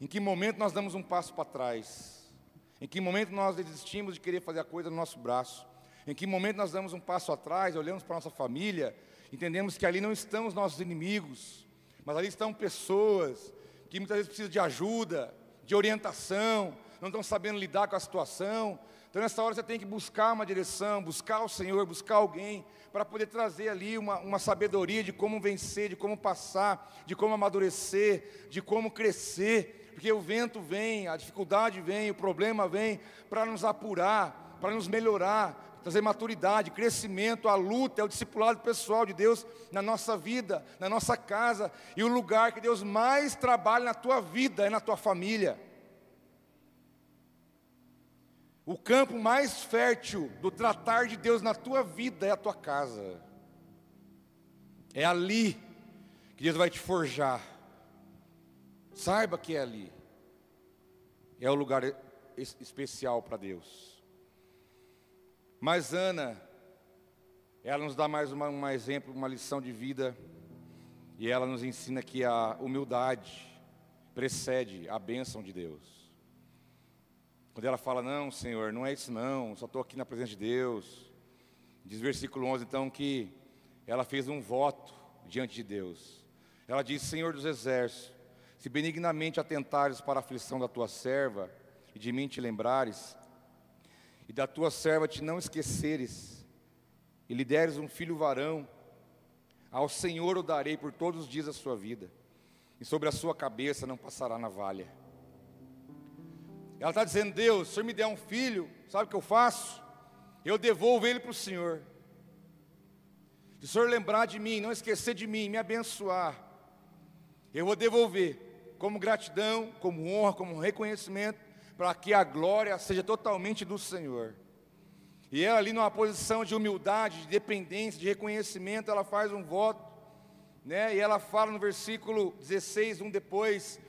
Speaker 2: Em que momento nós damos um passo para trás? Em que momento nós desistimos de querer fazer a coisa no nosso braço? Em que momento nós damos um passo atrás, olhamos para a nossa família, entendemos que ali não estão os nossos inimigos, mas ali estão pessoas que muitas vezes precisam de ajuda, de orientação, não estão sabendo lidar com a situação. Então, nessa hora, você tem que buscar uma direção, buscar o Senhor, buscar alguém, para poder trazer ali uma, uma sabedoria de como vencer, de como passar, de como amadurecer, de como crescer, porque o vento vem, a dificuldade vem, o problema vem para nos apurar, para nos melhorar, trazer maturidade, crescimento, a luta, é o discipulado pessoal de Deus na nossa vida, na nossa casa, e o lugar que Deus mais trabalha na tua vida é na tua família. O campo mais fértil do tratar de Deus na tua vida é a tua casa. É ali que Deus vai te forjar. Saiba que é ali. É o lugar especial para Deus. Mas Ana, ela nos dá mais uma, um exemplo, uma lição de vida, e ela nos ensina que a humildade precede a bênção de Deus. Quando ela fala, não, Senhor, não é isso não, só estou aqui na presença de Deus. Diz versículo 11, então, que ela fez um voto diante de Deus. Ela diz, Senhor dos exércitos, se benignamente atentares para a aflição da tua serva, e de mim te lembrares, e da tua serva te não esqueceres, e lhe deres um filho varão, ao Senhor o darei por todos os dias da sua vida, e sobre a sua cabeça não passará navalha. Ela está dizendo: Deus, se o Senhor me der um filho, sabe o que eu faço? Eu devolvo ele para o Senhor. Se o Senhor lembrar de mim, não esquecer de mim, me abençoar, eu vou devolver, como gratidão, como honra, como reconhecimento, para que a glória seja totalmente do Senhor. E ela ali numa posição de humildade, de dependência, de reconhecimento, ela faz um voto, né? E ela fala no versículo 16, um depois,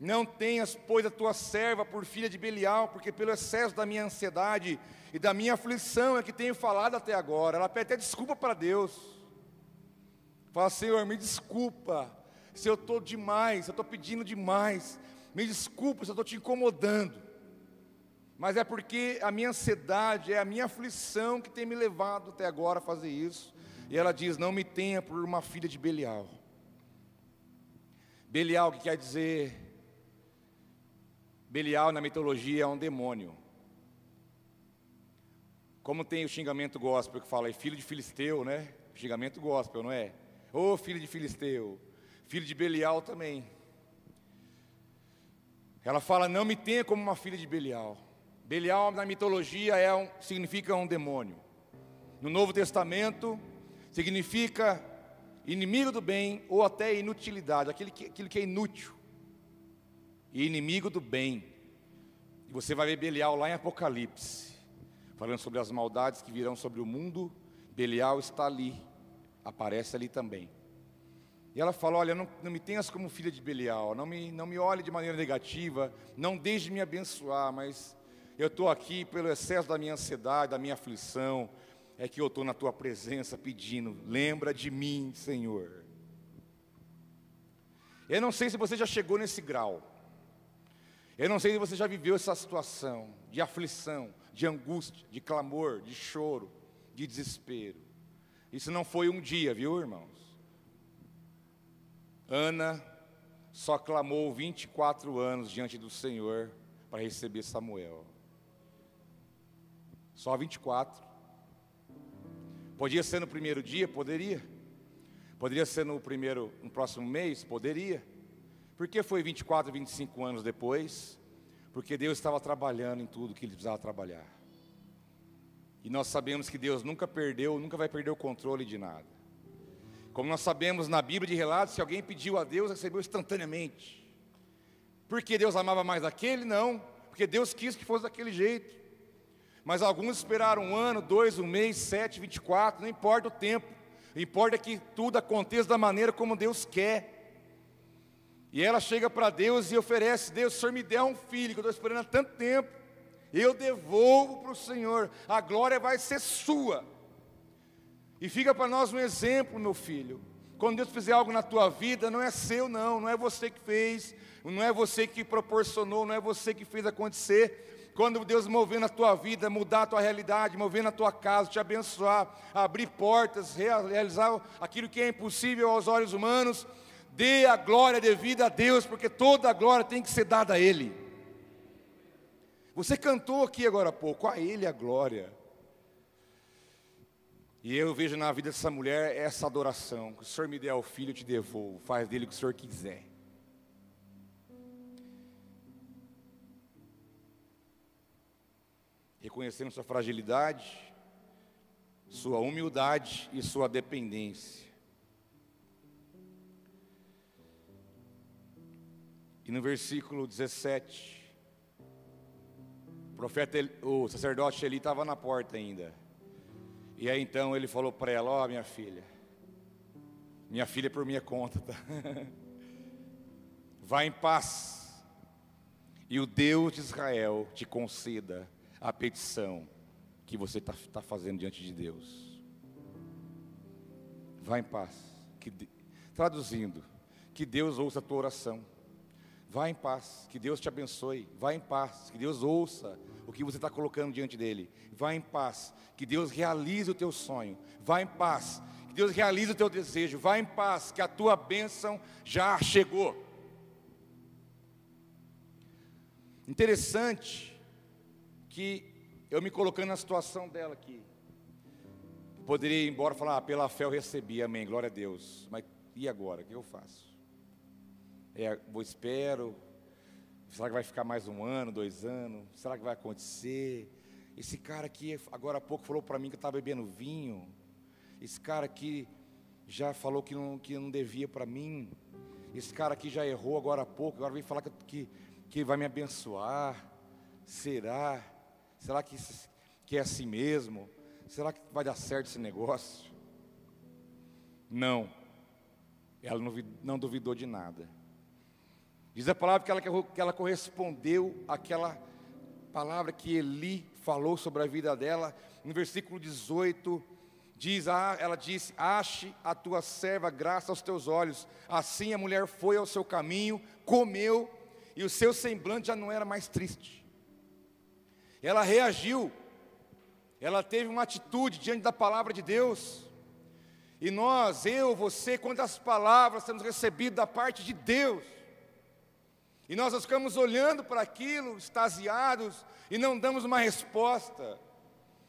Speaker 2: não tenhas, pois, a tua serva por filha de Belial, porque pelo excesso da minha ansiedade e da minha aflição é que tenho falado até agora. Ela pede até desculpa para Deus. Fala, Senhor, me desculpa se eu estou demais, se eu estou pedindo demais. Me desculpa se eu estou te incomodando mas é porque a minha ansiedade, é a minha aflição que tem me levado até agora a fazer isso. E ela diz: Não me tenha por uma filha de Belial. Belial, que quer dizer. Belial na mitologia é um demônio. Como tem o xingamento gospel que fala, é filho de Filisteu, né? Xingamento gospel, não é? Ô oh, filho de Filisteu, filho de Belial também. Ela fala: Não me tenha como uma filha de Belial. Belial na mitologia é um, significa um demônio. No Novo Testamento significa inimigo do bem ou até inutilidade, aquele que, aquilo que é inútil. E inimigo do bem. E você vai ver Belial lá em Apocalipse, falando sobre as maldades que virão sobre o mundo. Belial está ali, aparece ali também. E ela fala: Olha, não, não, me tenhas como filha de Belial, não me, não me olhe de maneira negativa, não deixe de me abençoar, mas eu estou aqui pelo excesso da minha ansiedade, da minha aflição, é que eu estou na tua presença pedindo, lembra de mim, Senhor. Eu não sei se você já chegou nesse grau. Eu não sei se você já viveu essa situação de aflição, de angústia, de clamor, de choro, de desespero. Isso não foi um dia, viu, irmãos? Ana só clamou 24 anos diante do Senhor para receber Samuel. Só 24. Podia ser no primeiro dia? Poderia. Poderia ser no primeiro, no próximo mês? Poderia. Por que foi 24, 25 anos depois? Porque Deus estava trabalhando em tudo que ele precisava trabalhar. E nós sabemos que Deus nunca perdeu, nunca vai perder o controle de nada. Como nós sabemos na Bíblia de relatos, se alguém pediu a Deus, recebeu instantaneamente. Porque Deus amava mais aquele? Não. Porque Deus quis que fosse daquele jeito. Mas alguns esperaram um ano, dois, um mês, sete, vinte e quatro, não importa o tempo. Importa que tudo aconteça da maneira como Deus quer. E ela chega para Deus e oferece: Deus, o Senhor me dê um filho, que eu estou esperando há tanto tempo. Eu devolvo para o Senhor, a glória vai ser sua. E fica para nós um exemplo, meu filho. Quando Deus fizer algo na tua vida, não é seu, não, não é você que fez, não é você que proporcionou, não é você que fez acontecer. Quando Deus mover na tua vida, mudar a tua realidade, mover na tua casa, te abençoar, abrir portas, realizar aquilo que é impossível aos olhos humanos, dê a glória devida a Deus, porque toda a glória tem que ser dada a Ele. Você cantou aqui agora há pouco, a Ele a glória. E eu vejo na vida dessa mulher essa adoração. Que o Senhor me der o filho, eu te devolvo. Faz dele o que o Senhor quiser. Reconhecendo sua fragilidade, sua humildade e sua dependência. E no versículo 17, o profeta, o sacerdote Eli estava na porta ainda. E aí então ele falou para ela: Ó, oh, minha filha, minha filha é por minha conta, tá? Vá em paz, e o Deus de Israel te conceda a petição que você está tá fazendo diante de Deus. Vá em paz. Que, traduzindo, que Deus ouça a tua oração. Vá em paz, que Deus te abençoe. Vá em paz, que Deus ouça o que você está colocando diante dele. Vá em paz, que Deus realize o teu sonho. Vá em paz, que Deus realize o teu desejo. Vá em paz, que a tua bênção já chegou. Interessante que eu me colocando na situação dela aqui. Poderia ir embora e falar, ah, pela fé eu recebi, amém, glória a Deus. Mas e agora? O que eu faço? É, vou espero, Será que vai ficar mais um ano, dois anos? Será que vai acontecer? Esse cara aqui, agora há pouco, falou para mim que estava bebendo vinho. Esse cara aqui já falou que não, que não devia para mim. Esse cara aqui já errou agora há pouco, agora vem falar que, que, que vai me abençoar. Será? Será que, que é assim mesmo? Será que vai dar certo esse negócio? Não. Ela não, não duvidou de nada. Diz a palavra que ela, que ela correspondeu àquela palavra que Eli falou sobre a vida dela. No versículo 18, diz, ah, ela disse: Ache a tua serva graça aos teus olhos. Assim a mulher foi ao seu caminho, comeu, e o seu semblante já não era mais triste. Ela reagiu, ela teve uma atitude diante da palavra de Deus. E nós, eu, você, quantas palavras temos recebido da parte de Deus, e nós ficamos olhando para aquilo, extasiados, e não damos uma resposta.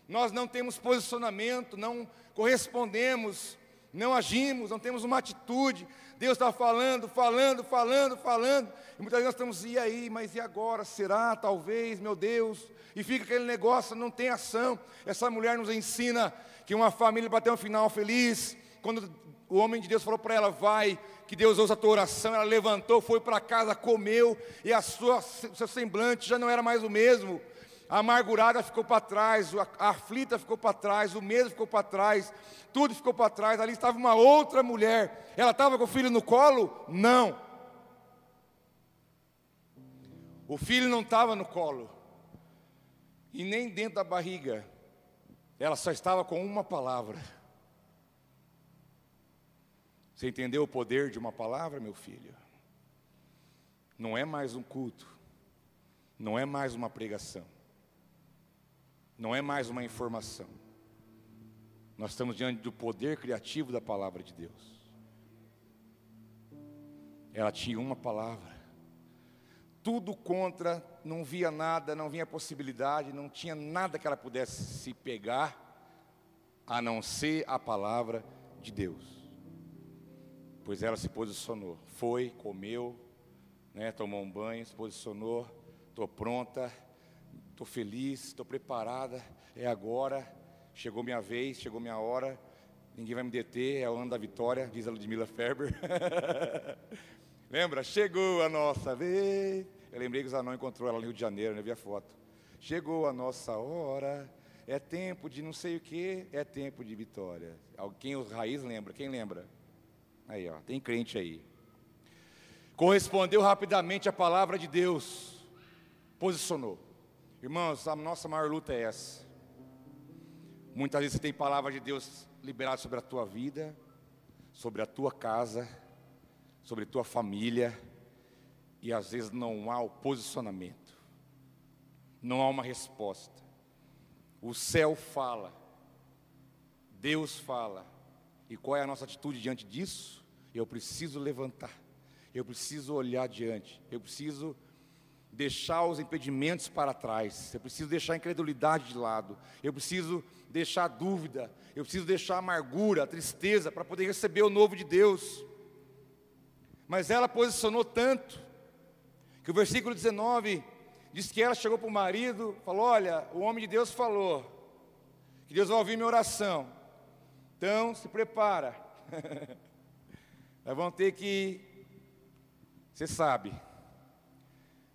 Speaker 2: Nós não temos posicionamento, não correspondemos, não agimos, não temos uma atitude. Deus está falando, falando, falando, falando. E muitas vezes nós estamos, e aí, mas e agora? Será? Talvez, meu Deus. E fica aquele negócio, não tem ação. Essa mulher nos ensina que uma família para ter um final feliz, quando o homem de Deus falou para ela: vai, que Deus ouça a tua oração. Ela levantou, foi para casa, comeu, e a sua, seu semblante já não era mais o mesmo. A amargurada ficou para trás, a aflita ficou para trás, o medo ficou para trás, tudo ficou para trás. Ali estava uma outra mulher. Ela estava com o filho no colo? Não. O filho não estava no colo, e nem dentro da barriga. Ela só estava com uma palavra você entendeu o poder de uma palavra, meu filho? Não é mais um culto, não é mais uma pregação, não é mais uma informação. Nós estamos diante do poder criativo da palavra de Deus. Ela tinha uma palavra, tudo contra, não via nada, não vinha possibilidade, não tinha nada que ela pudesse se pegar, a não ser a palavra de Deus. Pois ela se posicionou, foi, comeu, né, tomou um banho, se posicionou, estou pronta, estou feliz, estou preparada, é agora, chegou minha vez, chegou minha hora, ninguém vai me deter, é o ano da vitória, diz a Ludmilla Ferber. Lembra? Chegou a nossa vez. Eu lembrei que os anões encontrou ela no Rio de Janeiro, né? Vi a foto. Chegou a nossa hora. É tempo de não sei o que, é tempo de vitória. Quem os raiz lembra? Quem lembra? Aí, ó, tem crente aí. Correspondeu rapidamente a palavra de Deus. Posicionou. Irmãos, a nossa maior luta é essa. Muitas vezes você tem palavra de Deus liberada sobre a tua vida, sobre a tua casa, sobre a tua família, e às vezes não há o posicionamento, não há uma resposta. O céu fala, Deus fala, e qual é a nossa atitude diante disso? Eu preciso levantar, eu preciso olhar adiante, eu preciso deixar os impedimentos para trás, eu preciso deixar a incredulidade de lado, eu preciso deixar a dúvida, eu preciso deixar a amargura, a tristeza, para poder receber o novo de Deus. Mas ela posicionou tanto, que o versículo 19 diz que ela chegou para o marido, falou: Olha, o homem de Deus falou, que Deus vai ouvir minha oração, então se prepara, nós vamos ter que, você sabe,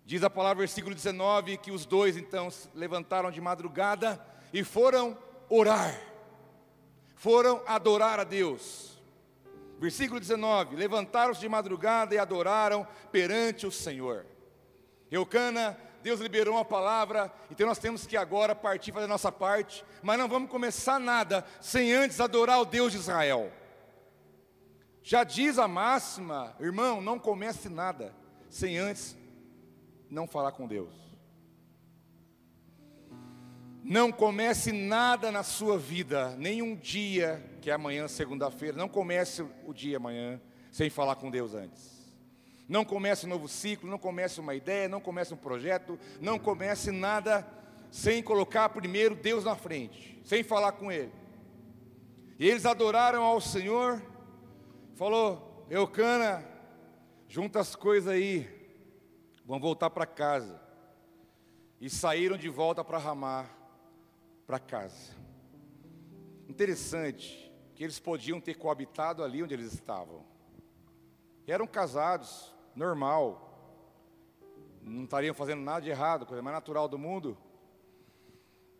Speaker 2: diz a palavra, versículo 19, que os dois então levantaram de madrugada e foram orar, foram adorar a Deus. Versículo 19: Levantaram-se de madrugada e adoraram perante o Senhor. Eucana, Deus liberou uma palavra, então nós temos que agora partir fazer a nossa parte, mas não vamos começar nada sem antes adorar o Deus de Israel. Já diz a máxima, irmão, não comece nada sem antes não falar com Deus. Não comece nada na sua vida, nem um dia, que é amanhã, segunda-feira, não comece o dia amanhã sem falar com Deus antes. Não comece um novo ciclo, não comece uma ideia, não comece um projeto, não comece nada sem colocar primeiro Deus na frente, sem falar com Ele. E eles adoraram ao Senhor, falou, Eucana, junta as coisas aí, vão voltar para casa. E saíram de volta para Ramar para casa. Interessante que eles podiam ter coabitado ali onde eles estavam. Eram casados, normal. Não estariam fazendo nada de errado, coisa mais natural do mundo.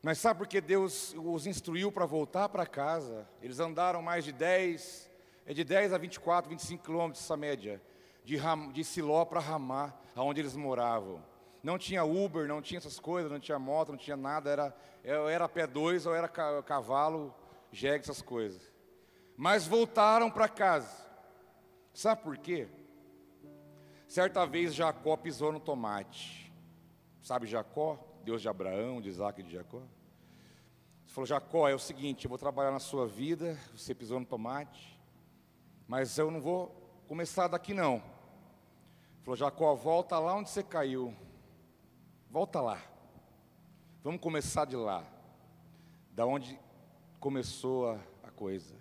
Speaker 2: Mas sabe por que Deus os instruiu para voltar para casa? Eles andaram mais de 10, é de 10 a 24, 25 quilômetros essa média, de, Ram, de Siló para Ramá, aonde eles moravam. Não tinha Uber, não tinha essas coisas, não tinha moto, não tinha nada, era, era pé dois ou era cavalo, jegue, essas coisas. Mas voltaram para casa. Sabe por quê? Certa vez Jacó pisou no tomate. Sabe Jacó? Deus de Abraão, de Isaac e de Jacó. Ele falou: Jacó, é o seguinte, eu vou trabalhar na sua vida, você pisou no tomate, mas eu não vou começar daqui não. Falou: Jacó, volta lá onde você caiu. Volta lá. Vamos começar de lá. Da onde começou a, a coisa.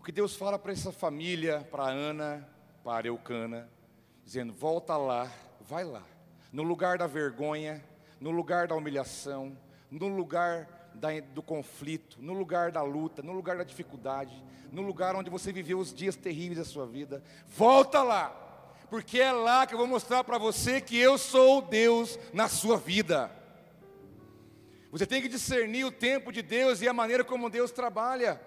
Speaker 2: O que Deus fala para essa família, para Ana, para Eucana, dizendo: volta lá, vai lá, no lugar da vergonha, no lugar da humilhação, no lugar da, do conflito, no lugar da luta, no lugar da dificuldade, no lugar onde você viveu os dias terríveis da sua vida. Volta lá, porque é lá que eu vou mostrar para você que eu sou Deus na sua vida. Você tem que discernir o tempo de Deus e a maneira como Deus trabalha.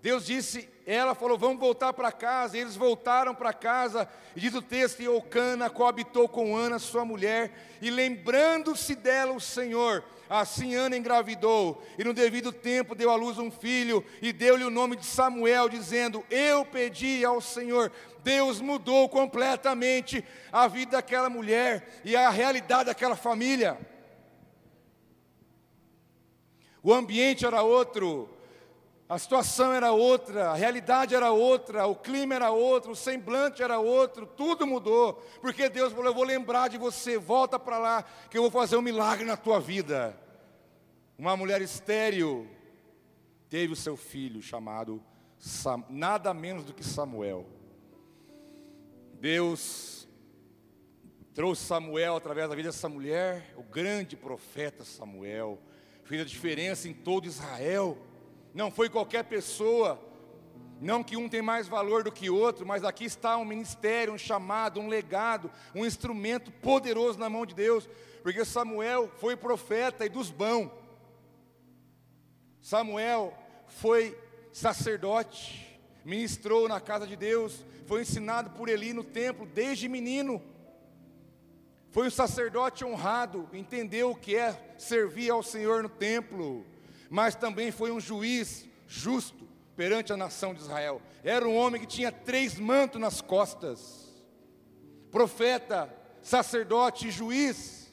Speaker 2: Deus disse, ela falou, vamos voltar para casa. E eles voltaram para casa. E diz o texto: E Ocana coabitou com Ana, sua mulher, e lembrando-se dela o Senhor. Assim Ana engravidou, e no devido tempo deu à luz um filho, e deu-lhe o nome de Samuel, dizendo: Eu pedi ao Senhor. Deus mudou completamente a vida daquela mulher e a realidade daquela família. O ambiente era outro, a situação era outra, a realidade era outra, o clima era outro, o semblante era outro, tudo mudou, porque Deus falou: Eu vou lembrar de você, volta para lá, que eu vou fazer um milagre na tua vida. Uma mulher estéril, teve o seu filho chamado Sam, nada menos do que Samuel. Deus trouxe Samuel através da vida dessa mulher, o grande profeta Samuel, fez a diferença em todo Israel. Não foi qualquer pessoa, não que um tem mais valor do que outro, mas aqui está um ministério, um chamado, um legado, um instrumento poderoso na mão de Deus, porque Samuel foi profeta e dos bons. Samuel foi sacerdote, ministrou na casa de Deus, foi ensinado por Eli no templo desde menino. Foi um sacerdote honrado, entendeu o que é servir ao Senhor no templo, mas também foi um juiz justo perante a nação de Israel. Era um homem que tinha três mantos nas costas: profeta, sacerdote e juiz.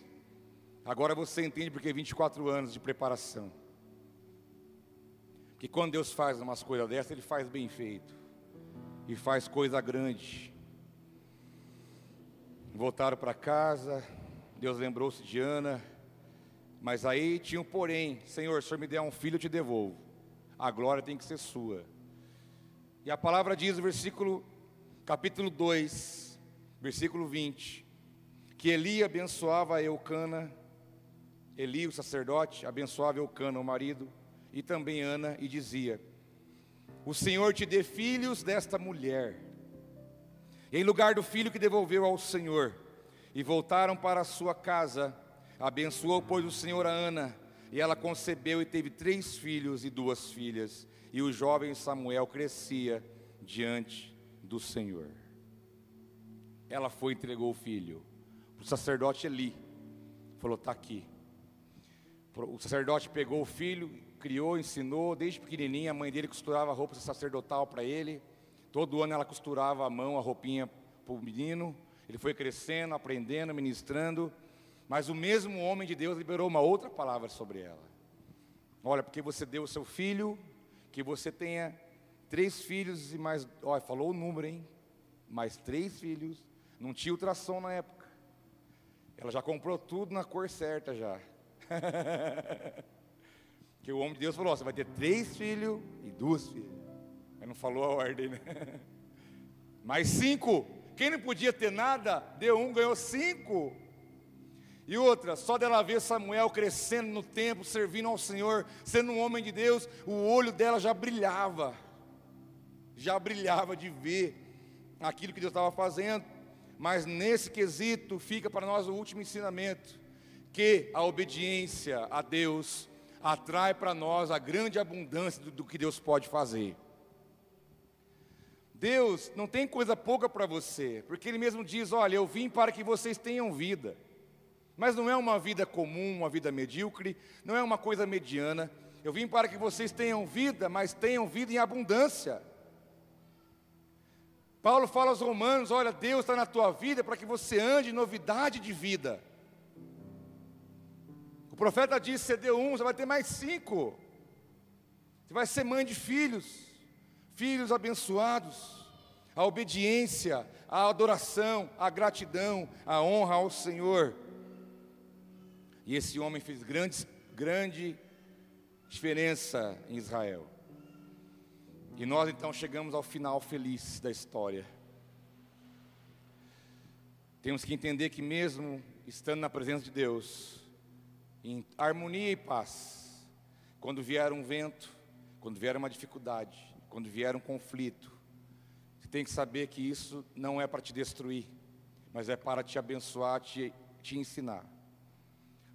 Speaker 2: Agora você entende porque 24 anos de preparação. Que quando Deus faz umas coisas dessas, Ele faz bem feito. E faz coisa grande. Voltaram para casa, Deus lembrou-se de Ana. Mas aí tinha um porém: Senhor, se o Senhor me der um filho, eu te devolvo. A glória tem que ser sua. E a palavra diz no versículo, capítulo 2, versículo 20, que Eli abençoava Eucana, Eli, o sacerdote, abençoava Eucana, o marido, e também Ana, e dizia: O Senhor te dê filhos desta mulher. Em lugar do filho que devolveu ao Senhor, e voltaram para a sua casa, abençoou, pois, o Senhor a Ana, e ela concebeu e teve três filhos e duas filhas, e o jovem Samuel crescia diante do Senhor. Ela foi e entregou o filho o sacerdote Eli, falou: está aqui. O sacerdote pegou o filho, criou, ensinou, desde pequenininha, a mãe dele costurava roupa sacerdotal para ele. Todo ano ela costurava a mão, a roupinha para o menino. Ele foi crescendo, aprendendo, ministrando. Mas o mesmo homem de Deus liberou uma outra palavra sobre ela. Olha, porque você deu o seu filho, que você tenha três filhos e mais. Olha, falou o número, hein? Mais três filhos. Não tinha ultrassom na época. Ela já comprou tudo na cor certa já. que o homem de Deus falou: você vai ter três filhos e duas filhas. Mas não falou a ordem, né? Mais cinco. Quem não podia ter nada, deu um, ganhou cinco. E outra, só dela ver Samuel crescendo no tempo, servindo ao Senhor, sendo um homem de Deus, o olho dela já brilhava, já brilhava de ver aquilo que Deus estava fazendo. Mas nesse quesito fica para nós o último ensinamento: que a obediência a Deus atrai para nós a grande abundância do, do que Deus pode fazer. Deus não tem coisa pouca para você, porque Ele mesmo diz: Olha, eu vim para que vocês tenham vida, mas não é uma vida comum, uma vida medíocre, não é uma coisa mediana. Eu vim para que vocês tenham vida, mas tenham vida em abundância. Paulo fala aos Romanos: Olha, Deus está na tua vida para que você ande em novidade de vida. O profeta disse: Você deu um, você vai ter mais cinco. Você vai ser mãe de filhos filhos abençoados, a obediência, a adoração, a gratidão, a honra ao Senhor. E esse homem fez grande, grande diferença em Israel. E nós então chegamos ao final feliz da história. Temos que entender que, mesmo estando na presença de Deus, em harmonia e paz, quando vier um vento, quando vier uma dificuldade, quando vier um conflito, você tem que saber que isso não é para te destruir, mas é para te abençoar, te, te ensinar.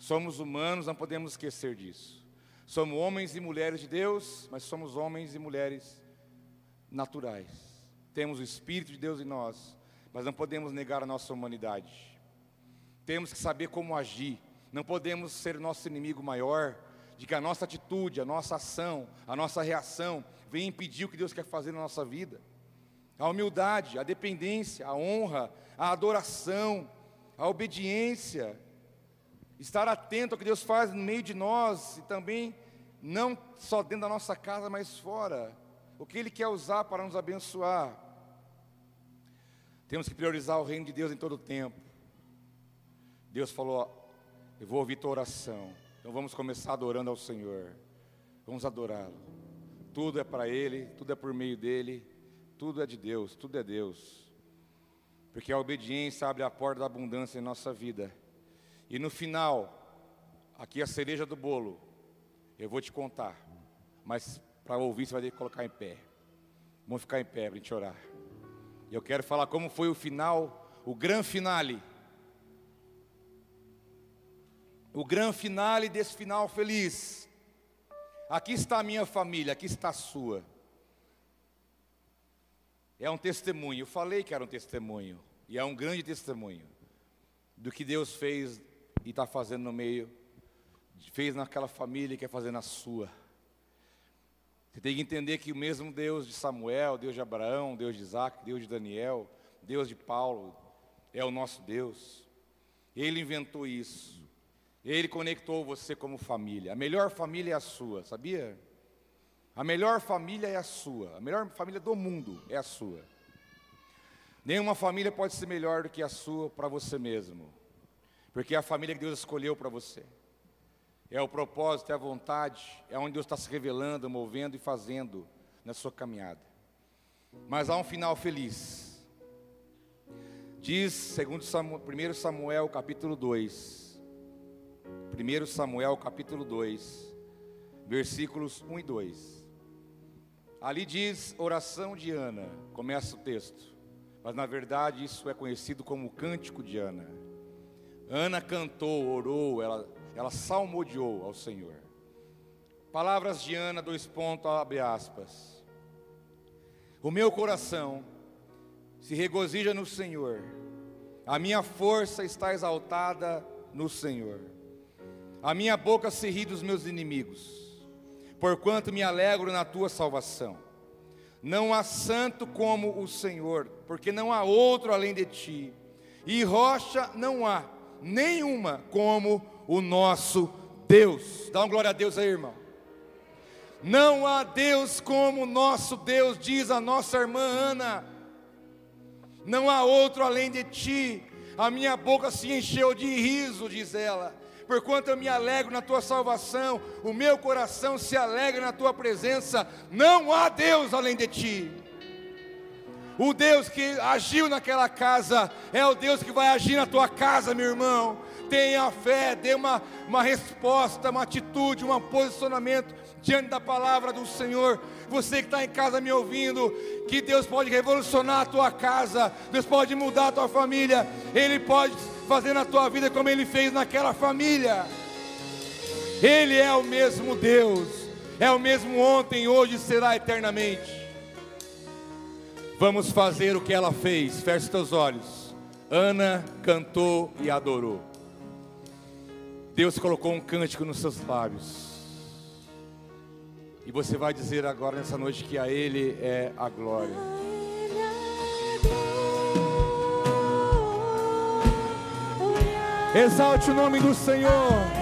Speaker 2: Somos humanos, não podemos esquecer disso. Somos homens e mulheres de Deus, mas somos homens e mulheres naturais. Temos o Espírito de Deus em nós, mas não podemos negar a nossa humanidade. Temos que saber como agir. Não podemos ser nosso inimigo maior, de que a nossa atitude, a nossa ação, a nossa reação vem impedir o que Deus quer fazer na nossa vida. A humildade, a dependência, a honra, a adoração, a obediência, estar atento ao que Deus faz no meio de nós e também não só dentro da nossa casa, mas fora. O que Ele quer usar para nos abençoar. Temos que priorizar o reino de Deus em todo o tempo. Deus falou: Eu vou ouvir tua oração. Então vamos começar adorando ao Senhor. Vamos adorá-lo. Tudo é para Ele, tudo é por meio dEle, tudo é de Deus, tudo é Deus. Porque a obediência abre a porta da abundância em nossa vida. E no final, aqui a cereja do bolo, eu vou te contar. Mas para ouvir você vai ter que colocar em pé. Vamos ficar em pé para a gente orar. Eu quero falar como foi o final, o grande finale o grande finale desse final feliz. Aqui está a minha família, aqui está a sua. É um testemunho. Eu falei que era um testemunho. E é um grande testemunho do que Deus fez e está fazendo no meio, fez naquela família e quer fazer na sua. Você tem que entender que o mesmo Deus de Samuel, Deus de Abraão, Deus de Isaac, Deus de Daniel, Deus de Paulo, é o nosso Deus. Ele inventou isso. Ele conectou você como família. A melhor família é a sua, sabia? A melhor família é a sua. A melhor família do mundo é a sua. Nenhuma família pode ser melhor do que a sua para você mesmo. Porque é a família que Deus escolheu para você. É o propósito, é a vontade, é onde Deus está se revelando, movendo e fazendo na sua caminhada. Mas há um final feliz. Diz, segundo Samuel, 1 Samuel capítulo 2, 1 Samuel capítulo 2, versículos 1 e 2. Ali diz oração de Ana, começa o texto, mas na verdade isso é conhecido como cântico de Ana. Ana cantou, orou, ela, ela salmodiou ao Senhor. Palavras de Ana, dois pontos, abre aspas. O meu coração se regozija no Senhor, a minha força está exaltada no Senhor. A minha boca se ri dos meus inimigos, porquanto me alegro na tua salvação. Não há santo como o Senhor, porque não há outro além de ti, e rocha não há nenhuma como o nosso Deus. Dá uma glória a Deus aí, irmão. Não há Deus como o nosso Deus, diz a nossa irmã Ana. Não há outro além de ti. A minha boca se encheu de riso, diz ela porquanto eu me alegro na tua salvação, o meu coração se alegra na tua presença, não há Deus além de ti. O Deus que agiu naquela casa é o Deus que vai agir na tua casa, meu irmão. Tenha fé, dê uma, uma resposta, uma atitude, um posicionamento diante da palavra do Senhor. Você que está em casa me ouvindo, que Deus pode revolucionar a tua casa, Deus pode mudar a tua família, Ele pode fazer na tua vida como Ele fez naquela família. Ele é o mesmo Deus, é o mesmo ontem, hoje e será eternamente. Vamos fazer o que ela fez, feche teus olhos. Ana cantou e adorou. Deus colocou um cântico nos seus lábios. E você vai dizer agora nessa noite que a Ele é a glória. Exalte o nome do Senhor.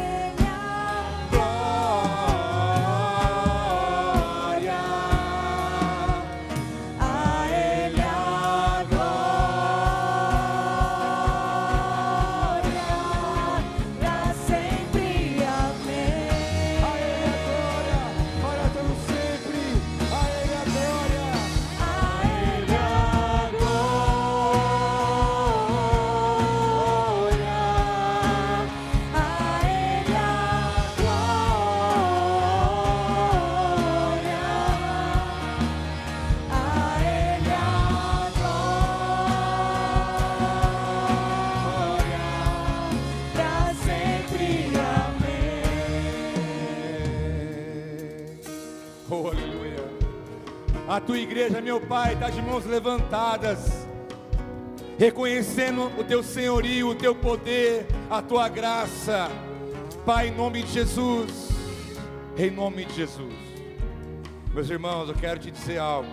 Speaker 2: Tua igreja, meu Pai, está de mãos levantadas, reconhecendo o teu senhorio, o teu poder, a tua graça. Pai, em nome de Jesus, em nome de Jesus. Meus irmãos, eu quero te dizer algo.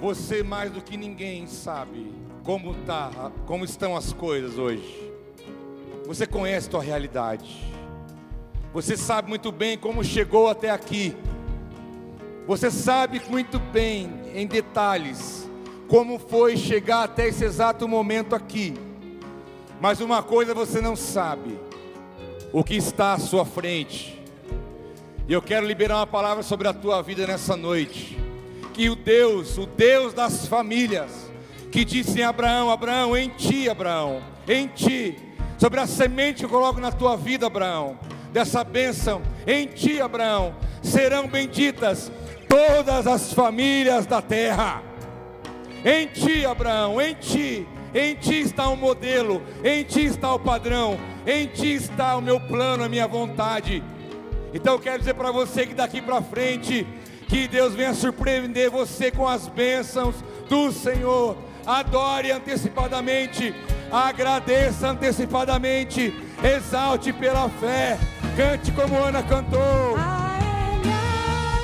Speaker 2: Você mais do que ninguém sabe como tá, como estão as coisas hoje. Você conhece a tua realidade. Você sabe muito bem como chegou até aqui. Você sabe muito bem, em detalhes, como foi chegar até esse exato momento aqui. Mas uma coisa você não sabe: o que está à sua frente. E eu quero liberar uma palavra sobre a tua vida nessa noite. Que o Deus, o Deus das famílias, que disse em Abraão: Abraão, em ti, Abraão, em ti, sobre a semente que eu coloco na tua vida, Abraão, dessa bênção, em ti, Abraão, serão benditas todas as famílias da terra. Em ti, Abraão, em ti, em ti está o modelo, em ti está o padrão, em ti está o meu plano, a minha vontade. Então eu quero dizer para você que daqui para frente, que Deus venha surpreender você com as bênçãos do Senhor. Adore antecipadamente, agradeça antecipadamente, exalte pela fé, cante como Ana cantou.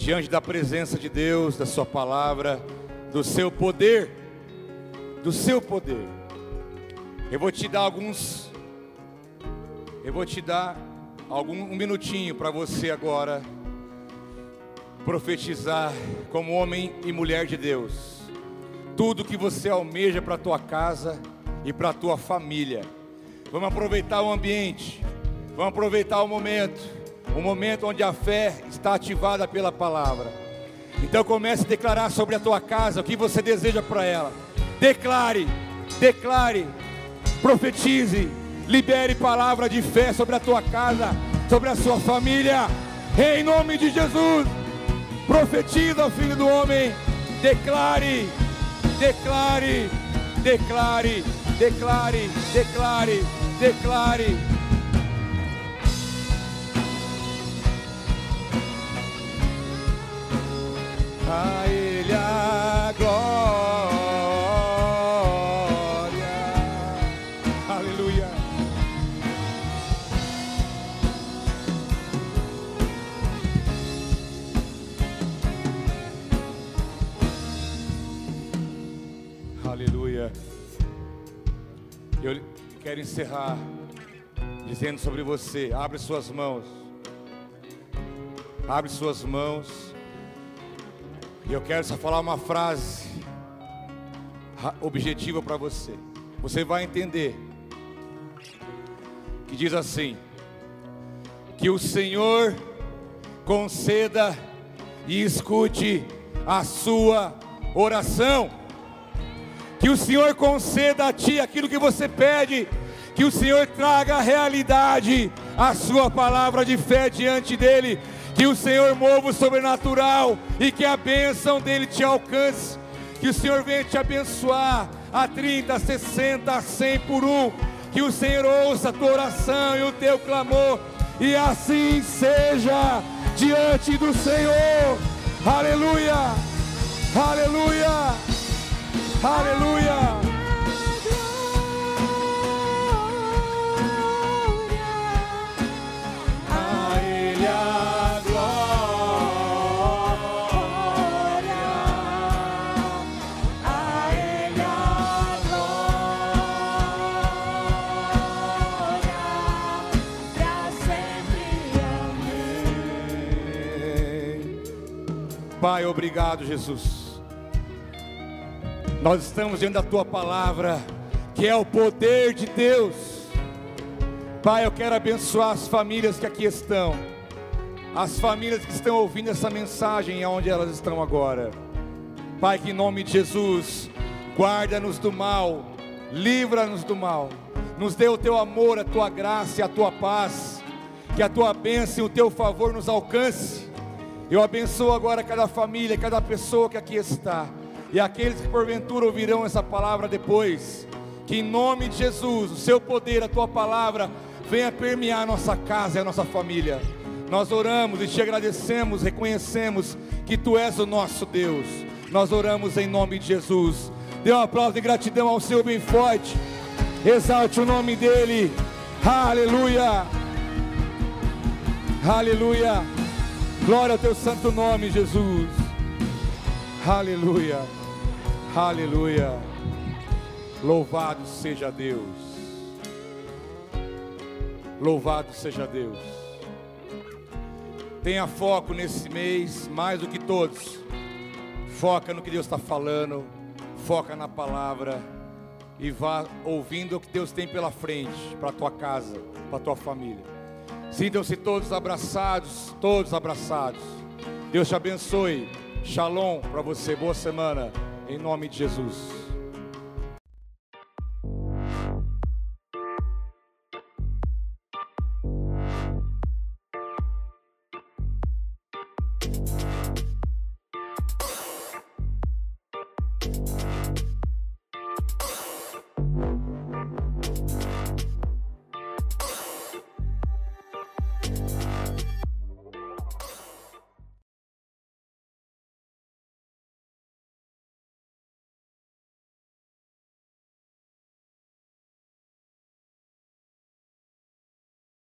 Speaker 2: diante da presença de Deus, da Sua palavra, do Seu poder, do Seu poder. Eu vou te dar alguns, eu vou te dar algum um minutinho para você agora profetizar como homem e mulher de Deus. Tudo que você almeja para a tua casa e para a tua família. Vamos aproveitar o ambiente. Vamos aproveitar o momento o momento onde a fé está ativada pela palavra. Então comece a declarar sobre a tua casa o que você deseja para ela. Declare, declare, profetize, libere palavra de fé sobre a tua casa, sobre a sua família. Em nome de Jesus, profetiza, filho do homem, declare, declare, declare, declare, declare, declare. A Ele a glória. Aleluia. Aleluia. Eu quero encerrar dizendo sobre você: abre suas mãos. Abre suas mãos. E eu quero só falar uma frase objetiva para você. Você vai entender. Que diz assim: Que o Senhor conceda e escute a sua oração. Que o Senhor conceda a ti aquilo que você pede. Que o Senhor traga a realidade, a sua palavra de fé diante dele que o Senhor mova o sobrenatural e que a bênção dele te alcance. Que o Senhor venha te abençoar a 30, 60, a 100 por um. Que o Senhor ouça a tua oração e o teu clamor. E assim seja diante do Senhor. Aleluia! Aleluia! Aleluia! Pai, obrigado, Jesus. Nós estamos diante da tua palavra, que é o poder de Deus. Pai, eu quero abençoar as famílias que aqui estão, as famílias que estão ouvindo essa mensagem, aonde elas estão agora. Pai, que em nome de Jesus, guarda-nos do mal, livra-nos do mal, nos dê o teu amor, a tua graça e a tua paz, que a tua bênção e o teu favor nos alcance eu abençoo agora cada família, cada pessoa que aqui está, e aqueles que porventura ouvirão essa palavra depois. Que em nome de Jesus, o seu poder, a tua palavra, venha permear a nossa casa e a nossa família. Nós oramos e te agradecemos, reconhecemos que tu és o nosso Deus. Nós oramos em nome de Jesus. Dê um aplauso de gratidão ao Senhor bem forte. Exalte o nome dele. Aleluia. Aleluia. Glória ao teu santo nome, Jesus. Aleluia. Aleluia. Louvado seja Deus. Louvado seja Deus. Tenha foco nesse mês, mais do que todos. Foca no que Deus está falando. Foca na palavra. E vá ouvindo o que Deus tem pela frente, para a tua casa, para a tua família. Sintam-se todos abraçados, todos abraçados. Deus te abençoe. Shalom para você. Boa semana. Em nome de Jesus.